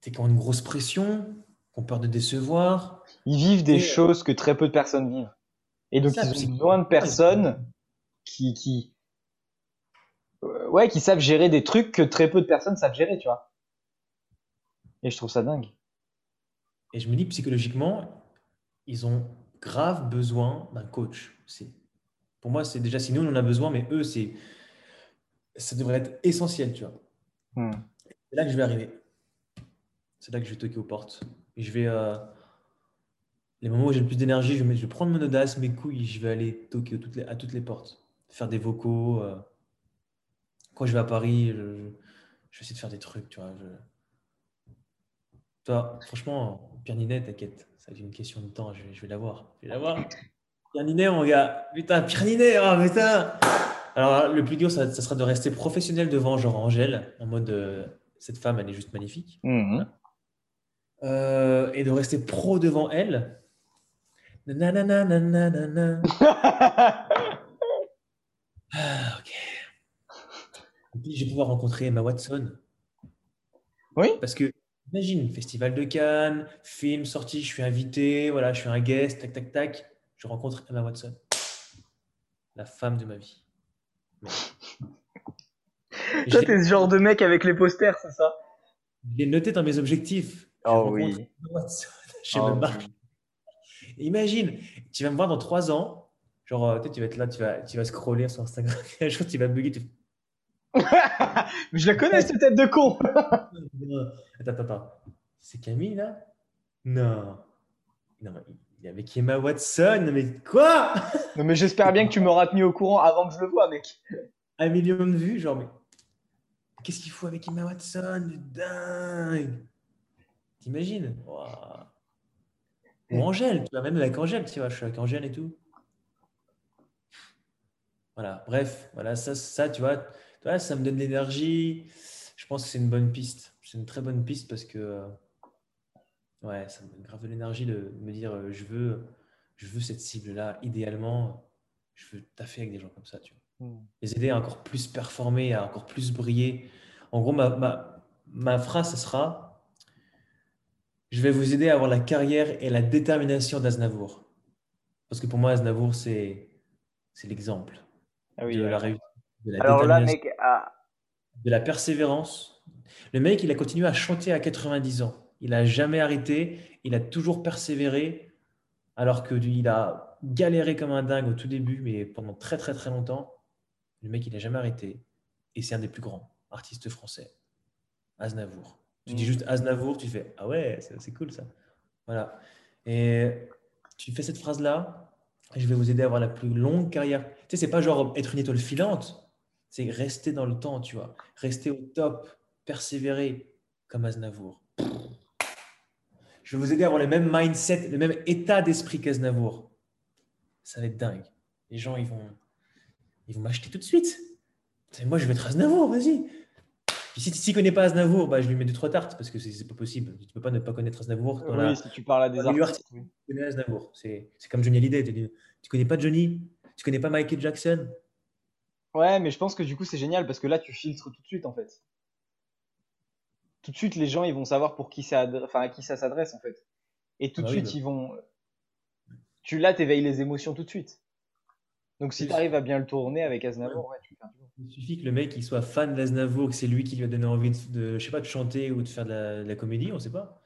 qui ont une grosse pression, qui ont peur de décevoir. Ils vivent des choses que très peu de personnes vivent. Et donc, ils ont besoin de personnes qui, qui, ouais, qui savent gérer des trucs que très peu de personnes savent gérer, tu vois. Et je trouve ça dingue. Et je me dis psychologiquement, ils ont grave besoin d'un coach. Pour moi, c'est déjà si nous on en a besoin, mais eux, c'est ça devrait être essentiel, tu vois. Hmm. C'est là que je vais arriver. C'est là que je vais toquer aux portes. Et je vais, euh, les moments où j'ai le plus d'énergie, je, vais, je vais prendre mon audace, mes couilles, je vais aller toquer toutes les, à toutes les portes, faire des vocaux. Euh. Quand je vais à Paris, je, je, vais essayer de faire des trucs, tu vois. Toi, franchement, Pierre Ninet, t'inquiète, ça va être une question de temps, je, je vais l'avoir. Je vais l'avoir. Pierre Ninet, mon gars. Putain, Pierre Ninet, oh putain. Alors, le plus dur, ça, sera de rester professionnel devant genre Angèle, en mode euh, cette femme, elle est juste magnifique. Mhm. Euh, et de rester pro devant elle. Nanana, ah, ok. Et puis, je vais pouvoir rencontrer Emma Watson. Oui. Parce que Imagine, festival de Cannes, film sorti, je suis invité, voilà, je suis un guest, tac, tac, tac. Je rencontre Emma Watson, la femme de ma vie. Toi, t'es ce genre de mec avec les posters, c'est ça? Je l'ai noté dans mes objectifs. Oh oui. Je oh, Imagine, tu vas me voir dans trois ans, genre, euh, tu vas être là, tu vas, tu vas scroller sur Instagram, un jour, tu vas bugger, tu Mais je la connais, cette tête de con. Attends, attends, C'est Camille, là? Non. Non, il y avait Emma Watson, mais quoi? Non, mais j'espère bien que tu m'auras tenu au courant avant que je le vois, mec. Un million de vues, genre, mais qu'est-ce qu'il faut avec Emma Watson Dingue? T'imagines? Ou Angèle, tu vois, même avec Angèle, tu vois, je suis avec Angèle et tout. Voilà, bref, voilà, ça, ça tu vois, ça me donne de l'énergie. Je pense que c'est une bonne piste. C'est une très bonne piste parce que euh, ouais, ça me donne grave de l'énergie de me dire euh, je veux, je veux cette cible-là. Idéalement, je veux taffer avec des gens comme ça. Tu vois. Hmm. Les aider à encore plus performer, à encore plus briller. En gros, ma, ma, ma phrase, ce sera je vais vous aider à avoir la carrière et la détermination d'Aznavour. Parce que pour moi, Aznavour, c'est l'exemple ah de la réussite alors là, mec, de la persévérance. Le mec, il a continué à chanter à 90 ans. Il n'a jamais arrêté. Il a toujours persévéré, alors qu'il a galéré comme un dingue au tout début, mais pendant très très très longtemps. Le mec, il n'a jamais arrêté. Et c'est un des plus grands artistes français. Aznavour. Tu dis mm. juste Aznavour, tu fais Ah ouais, c'est cool ça. Voilà. Et tu fais cette phrase-là, je vais vous aider à avoir la plus longue carrière. Tu sais, c'est pas genre être une étoile filante. C'est rester dans le temps, tu vois. Rester au top, persévérer comme Aznavour. Je vais vous aider à avoir le même mindset, le même état d'esprit qu'Aznavour. Ça va être dingue. Les gens, ils vont, ils vont m'acheter tout de suite. Moi, je vais être Aznavour, vas-y. si tu ne connais pas Aznavour, bah, je lui mets deux, trois tartes parce que c'est pas possible. Tu ne peux pas ne pas connaître Aznavour. oui, si tu parles à des artistes. Tu connais Aznavour. C'est comme Johnny Hallyday. Tu ne connais pas Johnny? Tu connais pas Michael Jackson? Ouais, mais je pense que du coup, c'est génial parce que là, tu filtres tout de suite, en fait. Tout de suite, les gens, ils vont savoir pour qui ça, enfin, à qui ça s'adresse, en fait. Et tout de ah suite, ils vont. tu là, t'éveilles les émotions tout de suite. Donc si tu arrives à bien le tourner avec Aznavour, ouais, tu faire Il suffit que le mec il soit fan d'Aznavour, que c'est lui qui lui a donné envie de, je sais pas, de chanter ou de faire de la, comédie, on sait pas.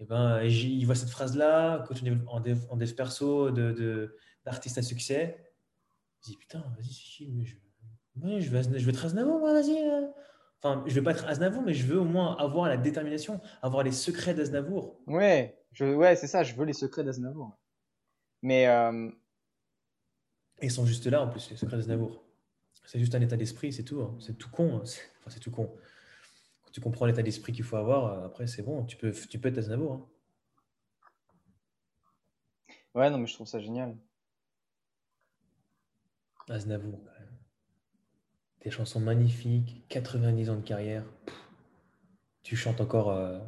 Et eh ben, il voit cette phrase-là, en dev, en dev perso de, d'artiste à succès. Il dit putain, vas-y, mais je, je, veux, je veux être Aznavour, moi, vas-y. Euh. Enfin, je veux pas être Aznavour, mais je veux au moins avoir la détermination, avoir les secrets d'Aznavour. Ouais, je, ouais, c'est ça, je veux les secrets d'Aznavour. Mais. Euh, ils sont juste là en plus, les secrets d'Aznavour. C'est juste un état d'esprit, c'est tout. Hein. C'est tout con. Hein. Enfin, c'est tout con. Quand tu comprends l'état d'esprit qu'il faut avoir, euh, après, c'est bon. Tu peux, tu peux être Aznavour. Hein. Ouais, non, mais je trouve ça génial. Aznavour. Des chansons magnifiques, 90 ans de carrière. Tu chantes encore euh,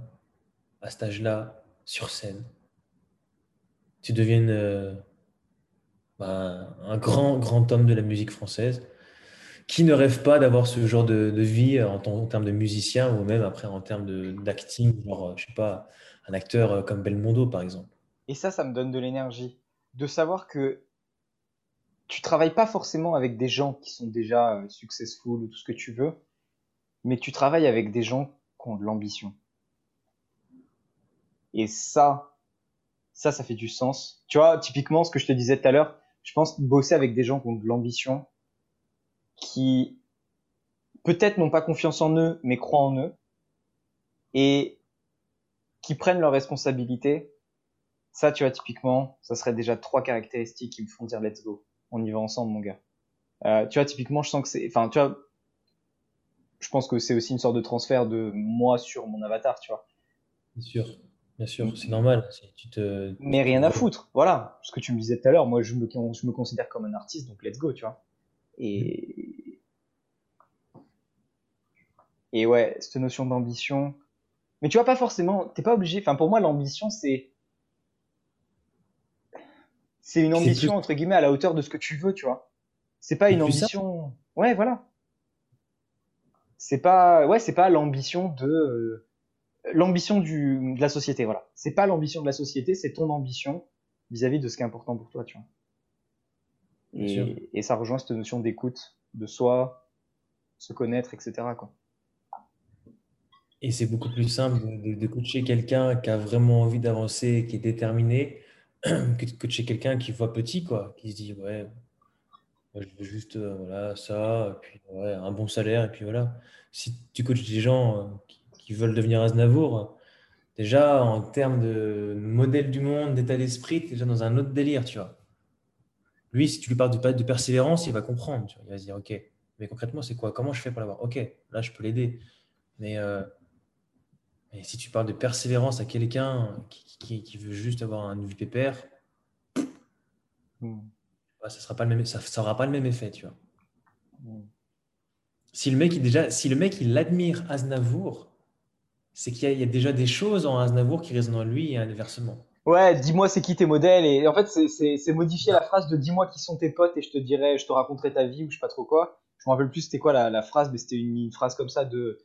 à cet âge-là, sur scène. Tu deviens euh, bah, un grand, grand homme de la musique française qui ne rêve pas d'avoir ce genre de, vie en, en, termes de musicien ou même après en termes d'acting, euh, je sais pas, un acteur euh, comme Belmondo par exemple. Et ça, ça me donne de l'énergie. De savoir que tu travailles pas forcément avec des gens qui sont déjà successful ou tout ce que tu veux, mais tu travailles avec des gens qui ont de l'ambition. Et ça, ça, ça fait du sens. Tu vois, typiquement, ce que je te disais tout à l'heure, je pense bosser avec des gens qui ont de l'ambition, qui peut-être n'ont pas confiance en eux, mais croient en eux, et qui prennent leurs responsabilités. Ça, tu vois, typiquement, ça serait déjà trois caractéristiques qui me font dire let's go. On y va ensemble, mon gars. Euh, tu vois, typiquement, je sens que c'est, enfin, tu vois, je pense que c'est aussi une sorte de transfert de moi sur mon avatar, tu vois. Bien sûr. Bien sûr, c'est normal. Tu te... Mais rien à foutre. Voilà. Ce que tu me disais tout à l'heure, moi, je me, je me considère comme un artiste, donc let's go, tu vois. Et. Et ouais, cette notion d'ambition. Mais tu vois, pas forcément. T'es pas obligé. Enfin, pour moi, l'ambition, c'est. C'est une ambition, entre guillemets, à la hauteur de ce que tu veux, tu vois. C'est pas une ambition. Ouais, voilà. C'est pas. Ouais, c'est pas l'ambition de. Euh, l'ambition de la société, voilà. C'est pas l'ambition de la société, c'est ton ambition vis-à-vis de ce qui est important pour toi, tu vois. Et, ça rejoint cette notion d'écoute de soi, se connaître, etc. Quoi. Et c'est beaucoup plus simple de, coacher quelqu'un qui a vraiment envie d'avancer, qui est déterminé, que de coacher quelqu'un qui voit petit, quoi, qui se dit ouais, je veux juste euh, voilà ça, puis ouais, un bon salaire, et puis voilà. Si tu coaches des gens euh, qui veulent devenir Aznavour, déjà en termes de modèle du monde, d'état d'esprit, tu es déjà dans un autre délire, tu vois. Lui, si tu lui parles de, de persévérance, il va comprendre. Tu. Il va se dire, OK, mais concrètement, c'est quoi? Comment je fais pour l'avoir? OK, là, je peux l'aider. Mais, euh, si tu parles de persévérance à quelqu'un qui, veut juste avoir un pépère, hmm. bah, ça sera pas le même, ça, ça pas le même effet, tu vois. Hmm. Si le mec, déjà, si le mec, il admire Aznavour, c'est qu'il y, a déjà des choses en Aznavour qui résonnent en lui et inversement. Ouais, dis-moi c'est qui tes modèles et en fait c'est modifier la phrase de dis-moi qui sont tes potes et je te dirai, je te raconterai ta vie ou je sais pas trop quoi. Je me rappelle plus c'était quoi la, phrase, mais c'était une, phrase comme ça de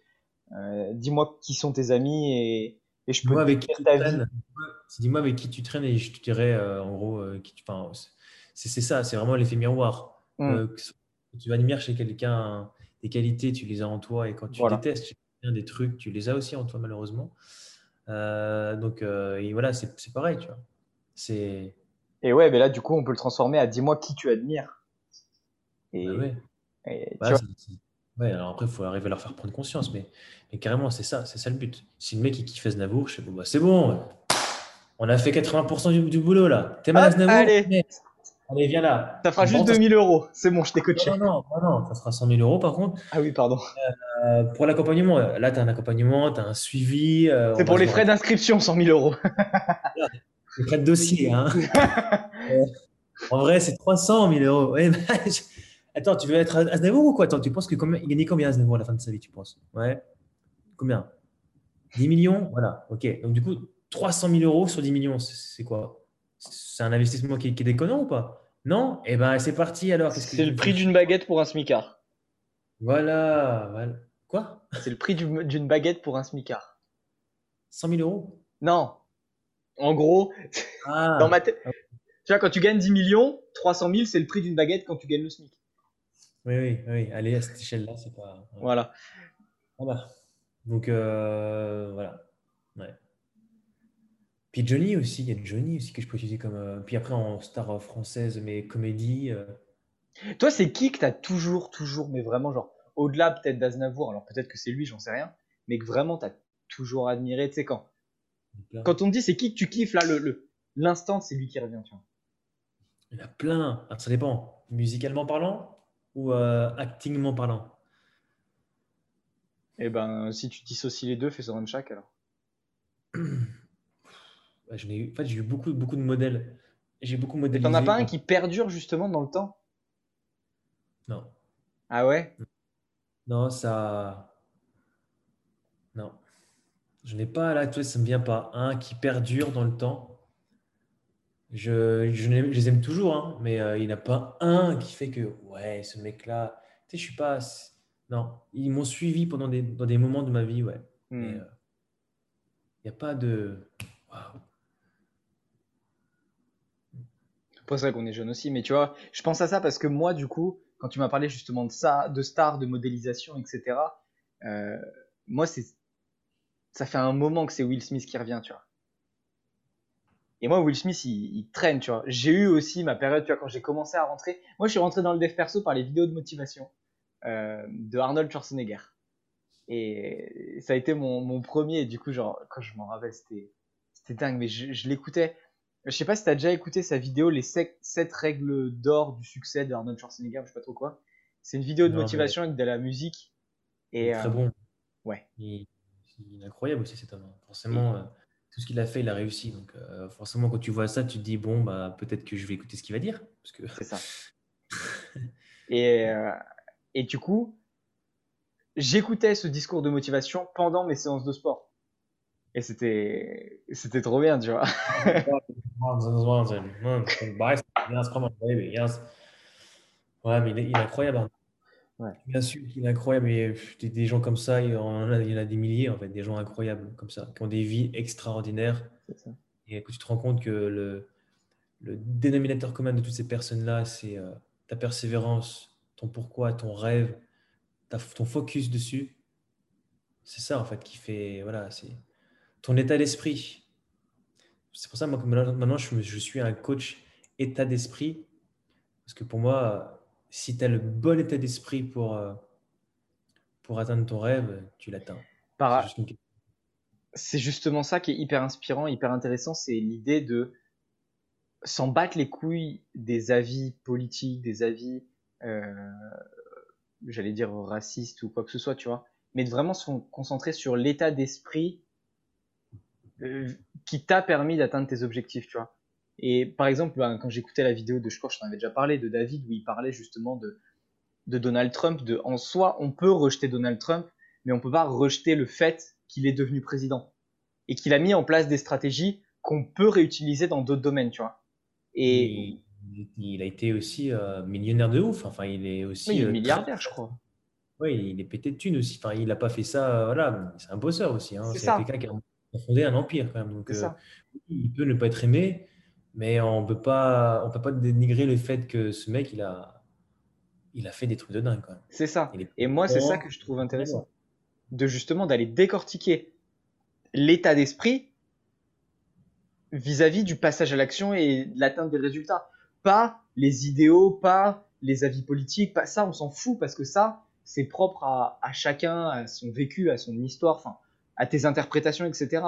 euh, dis-moi qui sont tes amis et, je peux avec qui ta vie. Dis-moi avec qui tu traînes et je te dirai euh, en gros euh, qui tu. Enfin, c'est ça, c'est vraiment l'effet miroir. Mm. tu admires chez quelqu'un des qualités, tu les as en toi et quand tu détestes des trucs, tu les as aussi en toi malheureusement. Donc et voilà, c'est pareil, tu vois. C'est et ouais, mais là du coup, on peut le transformer à dis-moi qui tu admires. Et, bah ouais. Ouais, alors après, il faut arriver à leur faire prendre conscience, mais, mais carrément, c'est ça, c'est ça le but. Si le mec il kiffe Aznavour, je sais pas, bah, c'est bon, on a fait 80% du, boulot là. T'es mal Aznavour? Allez. Allez, viens là. Ça fera juste 2000 euros. C'est bon, je t'ai coaché. Non, non, non, ça fera 100 000 euros par contre. Ah oui, pardon. Euh, pour l'accompagnement, là, tu as un accompagnement, tu as un suivi. Euh, c'est pour les frais d'inscription, 100 000 euros. les frais de dossier. Hein. Euh, en vrai, c'est 300 000 euros. Attends, tu veux être Aznavour ou quoi? Attends, tu penses que combien... il gagnait combien Aznavour à la fin de sa vie, tu penses? Ouais. Combien? 10 millions? Voilà, ok. Donc, du coup, 300 000 euros sur 10 millions, c'est quoi? C'est un investissement qui, qui est déconnant ou pas? Non? Eh ben, c'est parti alors. C'est le prix d'une baguette pour un smicard. Voilà. Quoi? C'est le prix d'une baguette pour un smicard. 100 000 euros? Non. En gros, ah. dans ma tête. Tu vois, quand tu gagnes 10 millions, 300 000, c'est le prix d'une baguette quand tu gagnes le SMIC. Oui, oui, oui. Aller à cette échelle-là, c'est pas. Voilà. voilà. Donc, euh, voilà. Ouais. Puis Johnny aussi, il y a Johnny aussi que je peux utiliser comme. Euh, puis après, en star française, mais comédie. euh, Toi, c'est qui que t'as toujours, toujours, mais vraiment, genre, au-delà peut-être d'Aznavour, alors peut-être que c'est lui, j'en sais rien, mais que vraiment t'as toujours admiré, tu sais, quand, quand on te dit c'est qui que tu kiffes, là, le, le- l'instant, c'est lui qui revient, tu vois. Il y en a plein. Alors, ça dépend. Musicalement parlant ou euh, actingement parlant. Et ben, si tu dissocies les deux, fais sur un chaque, alors. Ai eu- en fait, j'ai eu beaucoup, beaucoup de modèles. J'ai beaucoup modélisé. T'en as pas un qui perdure justement dans le temps? Non. Ah ouais? Non, ça. Non. Je n'ai pas là, tu vois, ça me vient pas. Un qui perdure dans le temps. Je, je, les- je les aime toujours, hein, mais euh, il n'y en a pas un qui fait que, ouais, ce mec-là, tu sais, je suis pas. Non, ils m'ont suivi pendant des, dans des moments de ma vie, ouais. Hmm. euh, il n'y a pas de. Waouh. C'est vrai qu'on est jeune aussi, mais tu vois, je pense à ça parce que moi, du coup, quand tu m'as parlé justement de ça, de stars, de modélisation, etc., euh, moi, c'est, ça fait un moment que c'est Will Smith qui revient, tu vois. Et moi, Will Smith, il, il traîne, tu vois. J'ai eu aussi ma période, tu vois, quand j'ai commencé à rentrer. Moi, je suis rentré dans le dev perso par les vidéos de motivation euh, de Arnold Schwarzenegger. Et ça a été mon, mon premier. Et du coup, genre, quand je m'en rappelle, c'était, c'était dingue. Mais je, je l'écoutais. Je sais pas si t'as déjà écouté sa vidéo, les 7 règles d'or du succès de Arnold Schwarzenegger, je sais pas trop quoi. C'est une vidéo de Non, motivation avec de la musique. Et très euh, bon. ouais. Il, il est incroyable aussi cet homme. hein. Forcément, euh, tout ce qu'il a fait, il a réussi. Donc, euh, forcément, quand tu vois ça, tu te dis, bon, bah, peut-être que je vais écouter ce qu'il va dire. Parce que... C'est ça. Et, euh, et du coup, j'écoutais ce discours de motivation pendant mes séances de sport. Et c'était, c'était trop bien, tu vois. Ouais, mais il est, il est incroyable. Ouais. Bien sûr qu'il est incroyable. Et des, des gens comme ça, il y, en a, il y en a des milliers, en fait, des gens incroyables comme ça, qui ont des vies extraordinaires. Ça. Et que tu te rends compte que le, le dénominateur commun de toutes ces personnes-là, c'est euh, ta persévérance, ton pourquoi, ton rêve, ta- ton focus dessus. C'est ça, en fait, qui fait. Voilà, c'est ton état d'esprit. C'est pour ça, moi, maintenant, je, suis un coach état d'esprit. Parce que pour moi, si tu as le bon état d'esprit pour, euh, pour atteindre ton rêve, tu l'atteins. C'est Par, juste une question. c'est justement ça qui est hyper inspirant, hyper intéressant, c'est l'idée de s'en battre les couilles des avis politiques, des avis, euh, j'allais dire racistes ou quoi que ce soit, tu vois, mais de vraiment se concentrer sur l'état d'esprit euh, qui t'a permis d'atteindre tes objectifs, tu vois. Et par exemple, ben, quand j'écoutais la vidéo de, je crois que je t'en avais déjà parlé, de David, où il parlait justement de, de Donald Trump, de en soi, on peut rejeter Donald Trump, mais on peut pas rejeter le fait qu'il est devenu président et qu'il a mis en place des stratégies qu'on peut réutiliser dans d'autres domaines, tu vois. Et Il, a été aussi euh, millionnaire de ouf. Enfin, il est aussi. oui, il est euh, milliardaire, je crois. Oui, il est pété de thunes aussi. Enfin, il n'a pas fait ça. euh, voilà, c'est un bosseur aussi. hein. C'est quelqu'un qui a fondé un empire quand même. Donc, ça. il peut ne pas être aimé, mais on peut pas, on peut pas dénigrer le fait que ce mec, il a, il a fait des trucs de dingue. C'est ça. Et moi, c'est ça que je trouve intéressant. De justement d'aller décortiquer l'état d'esprit vis-à-vis du passage à l'action et de l'atteinte des résultats. Pas les idéaux, pas les avis politiques, pas ça, on s'en fout parce que ça, c'est propre à, à chacun, à son vécu, à son histoire, enfin, à tes interprétations, etc.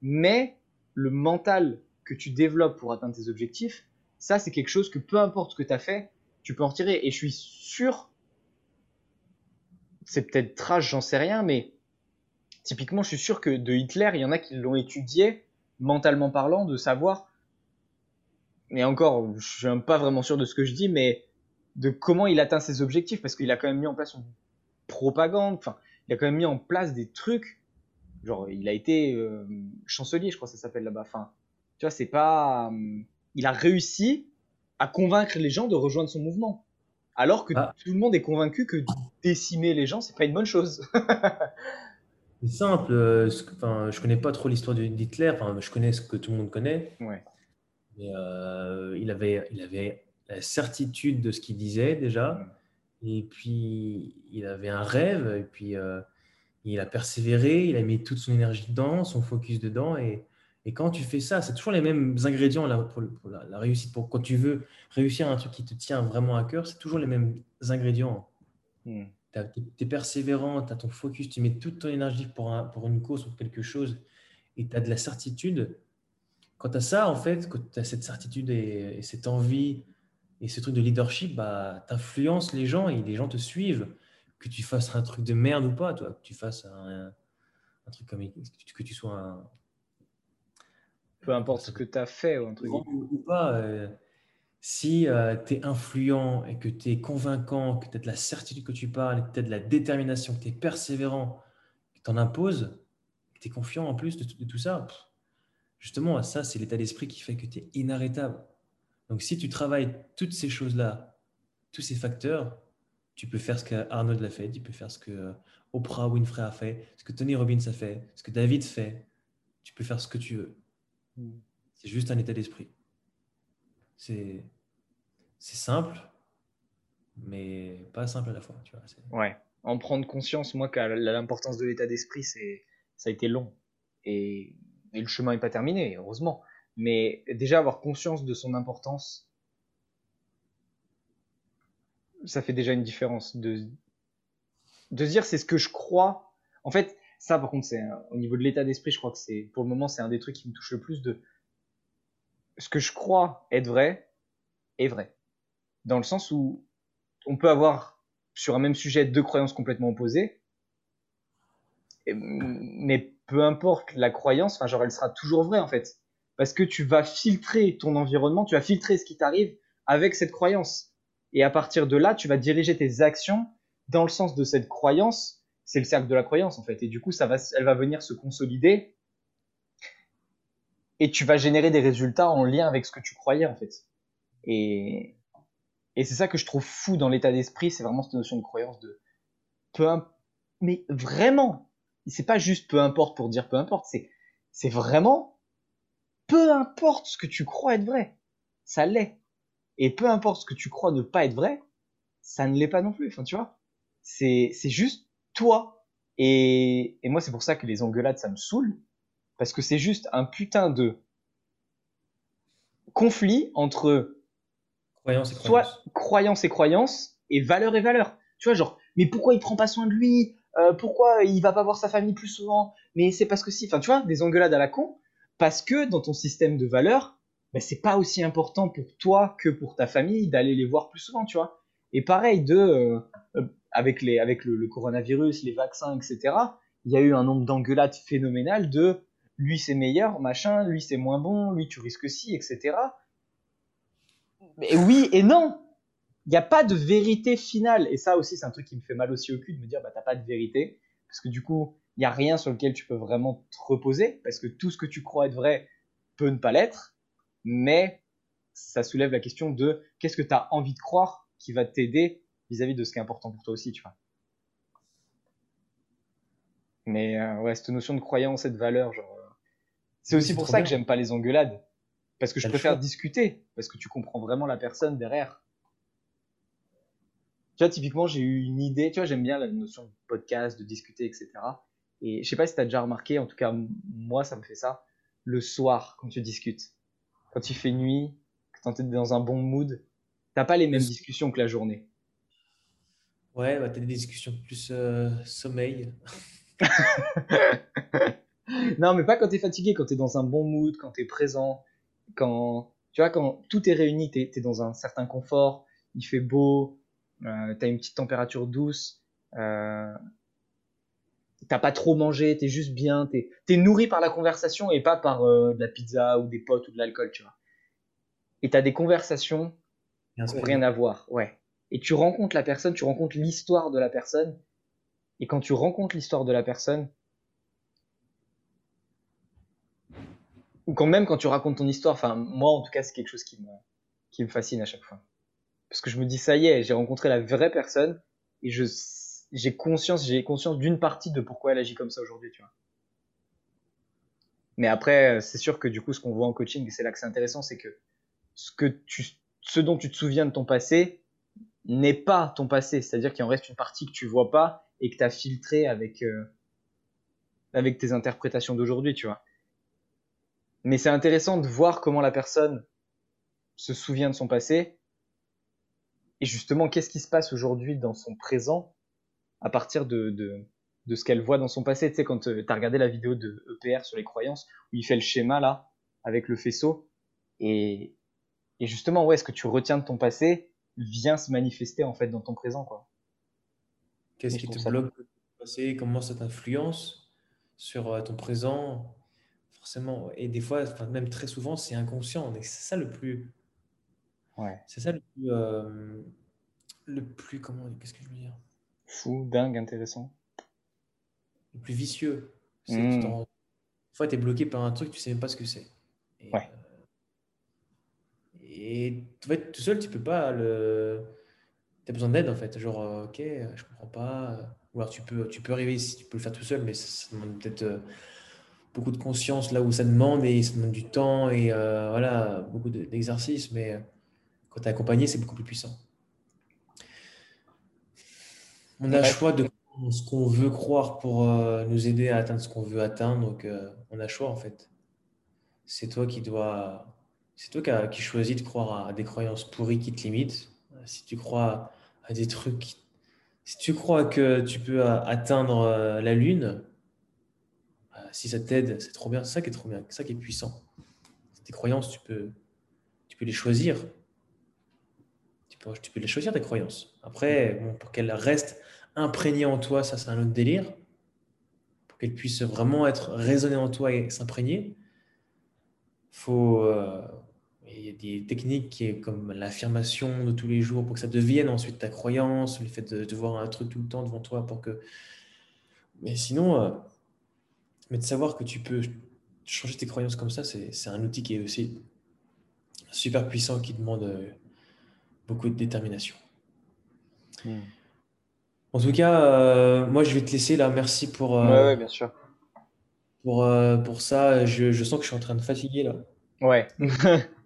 Mais le mental que tu développes pour atteindre tes objectifs, ça, c'est quelque chose que peu importe ce que tu as fait, tu peux en retirer. Et je suis sûr, c'est peut-être trash, j'en sais rien, mais typiquement, je suis sûr que de Hitler, il y en a qui l'ont étudié, mentalement parlant, de savoir, mais encore, je suis pas vraiment sûr de ce que je dis, mais de comment il atteint ses objectifs, parce qu'il a quand même mis en place une propagande, enfin, il a quand même mis en place des trucs, genre, il a été euh, chancelier, je crois que ça s'appelle là-bas, enfin, tu vois, c'est pas... euh, il a réussi à convaincre les gens de rejoindre son mouvement. Alors que Ah. tout le monde est convaincu que décimer les gens, c'est pas une bonne chose. C'est simple. euh, Enfin, je connais pas trop l'histoire d'Hitler. Enfin, je connais ce que tout le monde connaît. ouais. Mais euh, il, avait, il avait la certitude de ce qu'il disait déjà. Et puis, il avait un rêve. Et puis, euh, il a persévéré. Il a mis toute son énergie dedans, son focus dedans. Et, et quand tu fais ça, c'est toujours les mêmes ingrédients là, pour, la, réussite. Pour, quand tu veux réussir un truc qui te tient vraiment à cœur, c'est toujours les mêmes ingrédients. Hmm. Tu es, persévérant, tu as ton focus, tu mets toute ton énergie pour, pour une cause, pour quelque chose, et tu as de la certitude. Quand tu as ça, en fait, quand tu as cette certitude et, cette envie et ce truc de leadership, bah, tu influences les gens et les gens te suivent. Que tu fasses un truc de merde ou pas, toi, que tu fasses un, un truc comme que tu sois un, peu importe ce que tu as fait ou un truc. Ou pas, euh, si euh, tu es influent et que tu es convaincant, que tu as de la certitude que tu parles, que tu as de la détermination, que tu es persévérant, que tu en imposes, que tu es confiant en plus de, tout ça, justement, ça, c'est l'état d'esprit qui fait que tu es inarrêtable. Donc, si tu travailles toutes ces choses-là, tous ces facteurs, tu peux faire ce qu'Arnold l'a fait, tu peux faire ce que euh, Oprah Winfrey a fait, ce que Tony Robbins a fait, ce que David fait. Tu peux faire ce que tu veux. C'est juste un état d'esprit. C'est simple, mais pas simple à la fois. Tu vois, ouais, en prendre conscience, moi, que l'importance de l'état d'esprit, c'est ça a été long. Et, le chemin n'est pas terminé, heureusement. Mais déjà, avoir conscience de son importance, ça fait déjà une différence. De, de dire, c'est ce que je crois. En fait, ça, par contre, c'est au niveau de l'état d'esprit, je crois que c'est, pour le moment, c'est un des trucs qui me touche le plus de ce que je crois être vrai est vrai. Dans le sens où on peut avoir sur un même sujet deux croyances complètement opposées, mais peu importe la croyance, enfin, genre, elle sera toujours vraie, en fait. Parce que tu vas filtrer ton environnement, tu vas filtrer ce qui t'arrive avec cette croyance. Et à partir de là, tu vas diriger tes actions dans le sens de cette croyance c'est le cercle de la croyance en fait. Et du coup, ça va, elle va venir se consolider et tu vas générer des résultats en lien avec ce que tu croyais en fait. Et, et c'est ça que je trouve fou dans l'état d'esprit, c'est vraiment cette notion de croyance de peu importe, mais vraiment, c'est pas juste peu importe pour dire peu importe, c'est c'est vraiment peu importe ce que tu crois être vrai, ça l'est. Et peu importe ce que tu crois ne pas être vrai, ça ne l'est pas non plus. Enfin, tu vois, c'est c'est juste toi. Et, moi, c'est pour ça que les engueulades, ça me saoule. Parce que c'est juste un putain de conflit entre croyance et soit croyance et croyance et valeur et valeur. Tu vois, genre, mais pourquoi il prend pas soin de lui? Euh, Pourquoi il va pas voir sa famille plus souvent? Mais c'est parce que si. Enfin, tu vois, des engueulades à la con. Parce que dans ton système de valeurs, ben, c'est pas aussi important pour toi que pour ta famille d'aller les voir plus souvent, tu vois. Et pareil, de, euh, euh, avec, les, avec le, coronavirus, les vaccins, etc., il y a eu un nombre d'engueulades phénoménales de lui c'est meilleur, machin, lui c'est moins bon, lui tu risques si, etc. Mais oui et non Il n'y a pas de vérité finale. Et ça aussi, c'est un truc qui me fait mal aussi au cul de me dire, bah t'as pas de vérité. Parce que du coup, il n'y a rien sur lequel tu peux vraiment te reposer. Parce que tout ce que tu crois être vrai peut ne pas l'être. Mais ça soulève la question de qu'est-ce que tu as envie de croire qui va t'aider vis-à-vis de ce qui est important pour toi aussi, tu vois. Mais euh, ouais, cette notion de croyance et de valeur, genre, euh, c'est aussi pour ça que j'aime pas les engueulades, parce que je préfère discuter, parce que tu comprends vraiment la personne derrière. Tu vois, typiquement, j'ai eu une idée, tu vois, j'aime bien la notion de podcast, de discuter, etc. Et je sais pas si tu as déjà remarqué, en tout cas, moi, ça me fait ça, le soir, quand tu discutes. Quand il fait nuit, quand tu es dans un bon mood, t'as pas les mêmes discussions que la journée. Ouais, bah, tu as des discussions plus euh, sommeil. non, mais pas quand tu es fatigué, quand tu es dans un bon mood, quand tu es présent, quand tu vois, quand tout est réuni, tu es, dans un certain confort, il fait beau, euh, tu as une petite température douce, euh, t'as pas trop mangé, tu es juste bien, tu es, nourri par la conversation et pas par euh, de la pizza ou des potes ou de l'alcool, tu vois. Et tu as des conversations qui n'ont rien à voir, ouais et tu rencontres la personne, tu rencontres l'histoire de la personne. Et quand tu rencontres l'histoire de la personne, ou quand même quand tu racontes ton histoire, enfin moi en tout cas c'est quelque chose qui me, qui me fascine à chaque fois. Parce que je me dis ça y est, j'ai rencontré la vraie personne et je j'ai conscience, j'ai conscience d'une partie de pourquoi elle agit comme ça aujourd'hui, tu vois. Mais après, c'est sûr que du coup, ce qu'on voit en coaching, c'est là que c'est intéressant, c'est que ce, que tu, ce dont tu te souviens de ton passé n'est pas ton passé. C'est-à-dire qu'il en reste une partie que tu vois pas et que tu as filtré avec, euh, avec tes interprétations d'aujourd'hui, tu vois. Mais c'est intéressant de voir comment la personne se souvient de son passé et justement qu'est-ce qui se passe aujourd'hui dans son présent à partir de, de, de ce qu'elle voit dans son passé. Tu sais, quand euh, tu as regardé la vidéo de EPR sur les croyances, où il fait le schéma là, avec le faisceau, et, et justement, ouais, ce que tu retiens de ton passé vient se manifester en fait dans ton présent, quoi. Qu'est-ce qui te bloque de ton passé Comment ça t'influence sur euh, ton présent? Forcément, et des fois, enfin, même très souvent, c'est inconscient. C'est ça le plus. Ouais. C'est ça le plus. Euh, le plus. Comment. Qu'est-ce que je veux dire? Fou, dingue, intéressant le plus vicieux. Mmh. Des fois, tu es bloqué par un truc, tu sais même pas ce que c'est. Ouais. euh, et en fait, tout seul, tu peux pas le. Tu as besoin d'aide en fait. Genre, euh, ok, je comprends pas. Ou alors tu peux, tu peux arriver ici, tu peux le faire tout seul, mais ça, demande peut-être euh, beaucoup de conscience là où ça demande et ça demande du temps et euh, voilà, beaucoup d'exercices. mais quand tu es accompagné, c'est beaucoup plus puissant. On a le choix de ce qu'on veut croire pour euh, nous aider à atteindre ce qu'on veut atteindre. Donc, euh, on a choix en fait. C'est toi qui dois, c'est toi qui, choisis de croire à, des croyances pourries qui te limitent. Si tu crois à des trucs, si tu crois que tu peux atteindre euh, la lune, si ça t'aide, c'est trop bien. C'est ça qui est trop bien, c'est ça qui est puissant. Tes croyances, tu peux, tu peux les choisir. Tu peux, les choisir tes croyances. Après, pour qu'elles restent imprégner en toi, ça c'est un autre délire, pour qu'elle puisse vraiment être raisonnée en toi et s'imprégner, faut, euh, il y a des techniques qui est comme l'affirmation de tous les jours pour que ça devienne ensuite ta croyance, le fait de, voir un truc tout le temps devant toi pour que. Mais sinon, euh, mais de savoir que tu peux changer tes croyances comme ça, c'est un outil qui est aussi super puissant qui demande euh, beaucoup de détermination. Hmm. En tout cas, euh, moi, je vais te laisser là. Merci pour, bien sûr. pour, pour ça. Je, sens que je suis en train de fatiguer là. Ouais.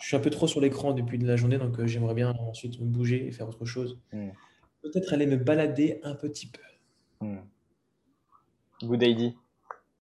Je suis un peu trop sur l'écran depuis de la journée, donc j'aimerais bien ensuite me bouger et faire autre chose. Hmm. Peut-être aller me balader un petit peu. Hmm. Good idea.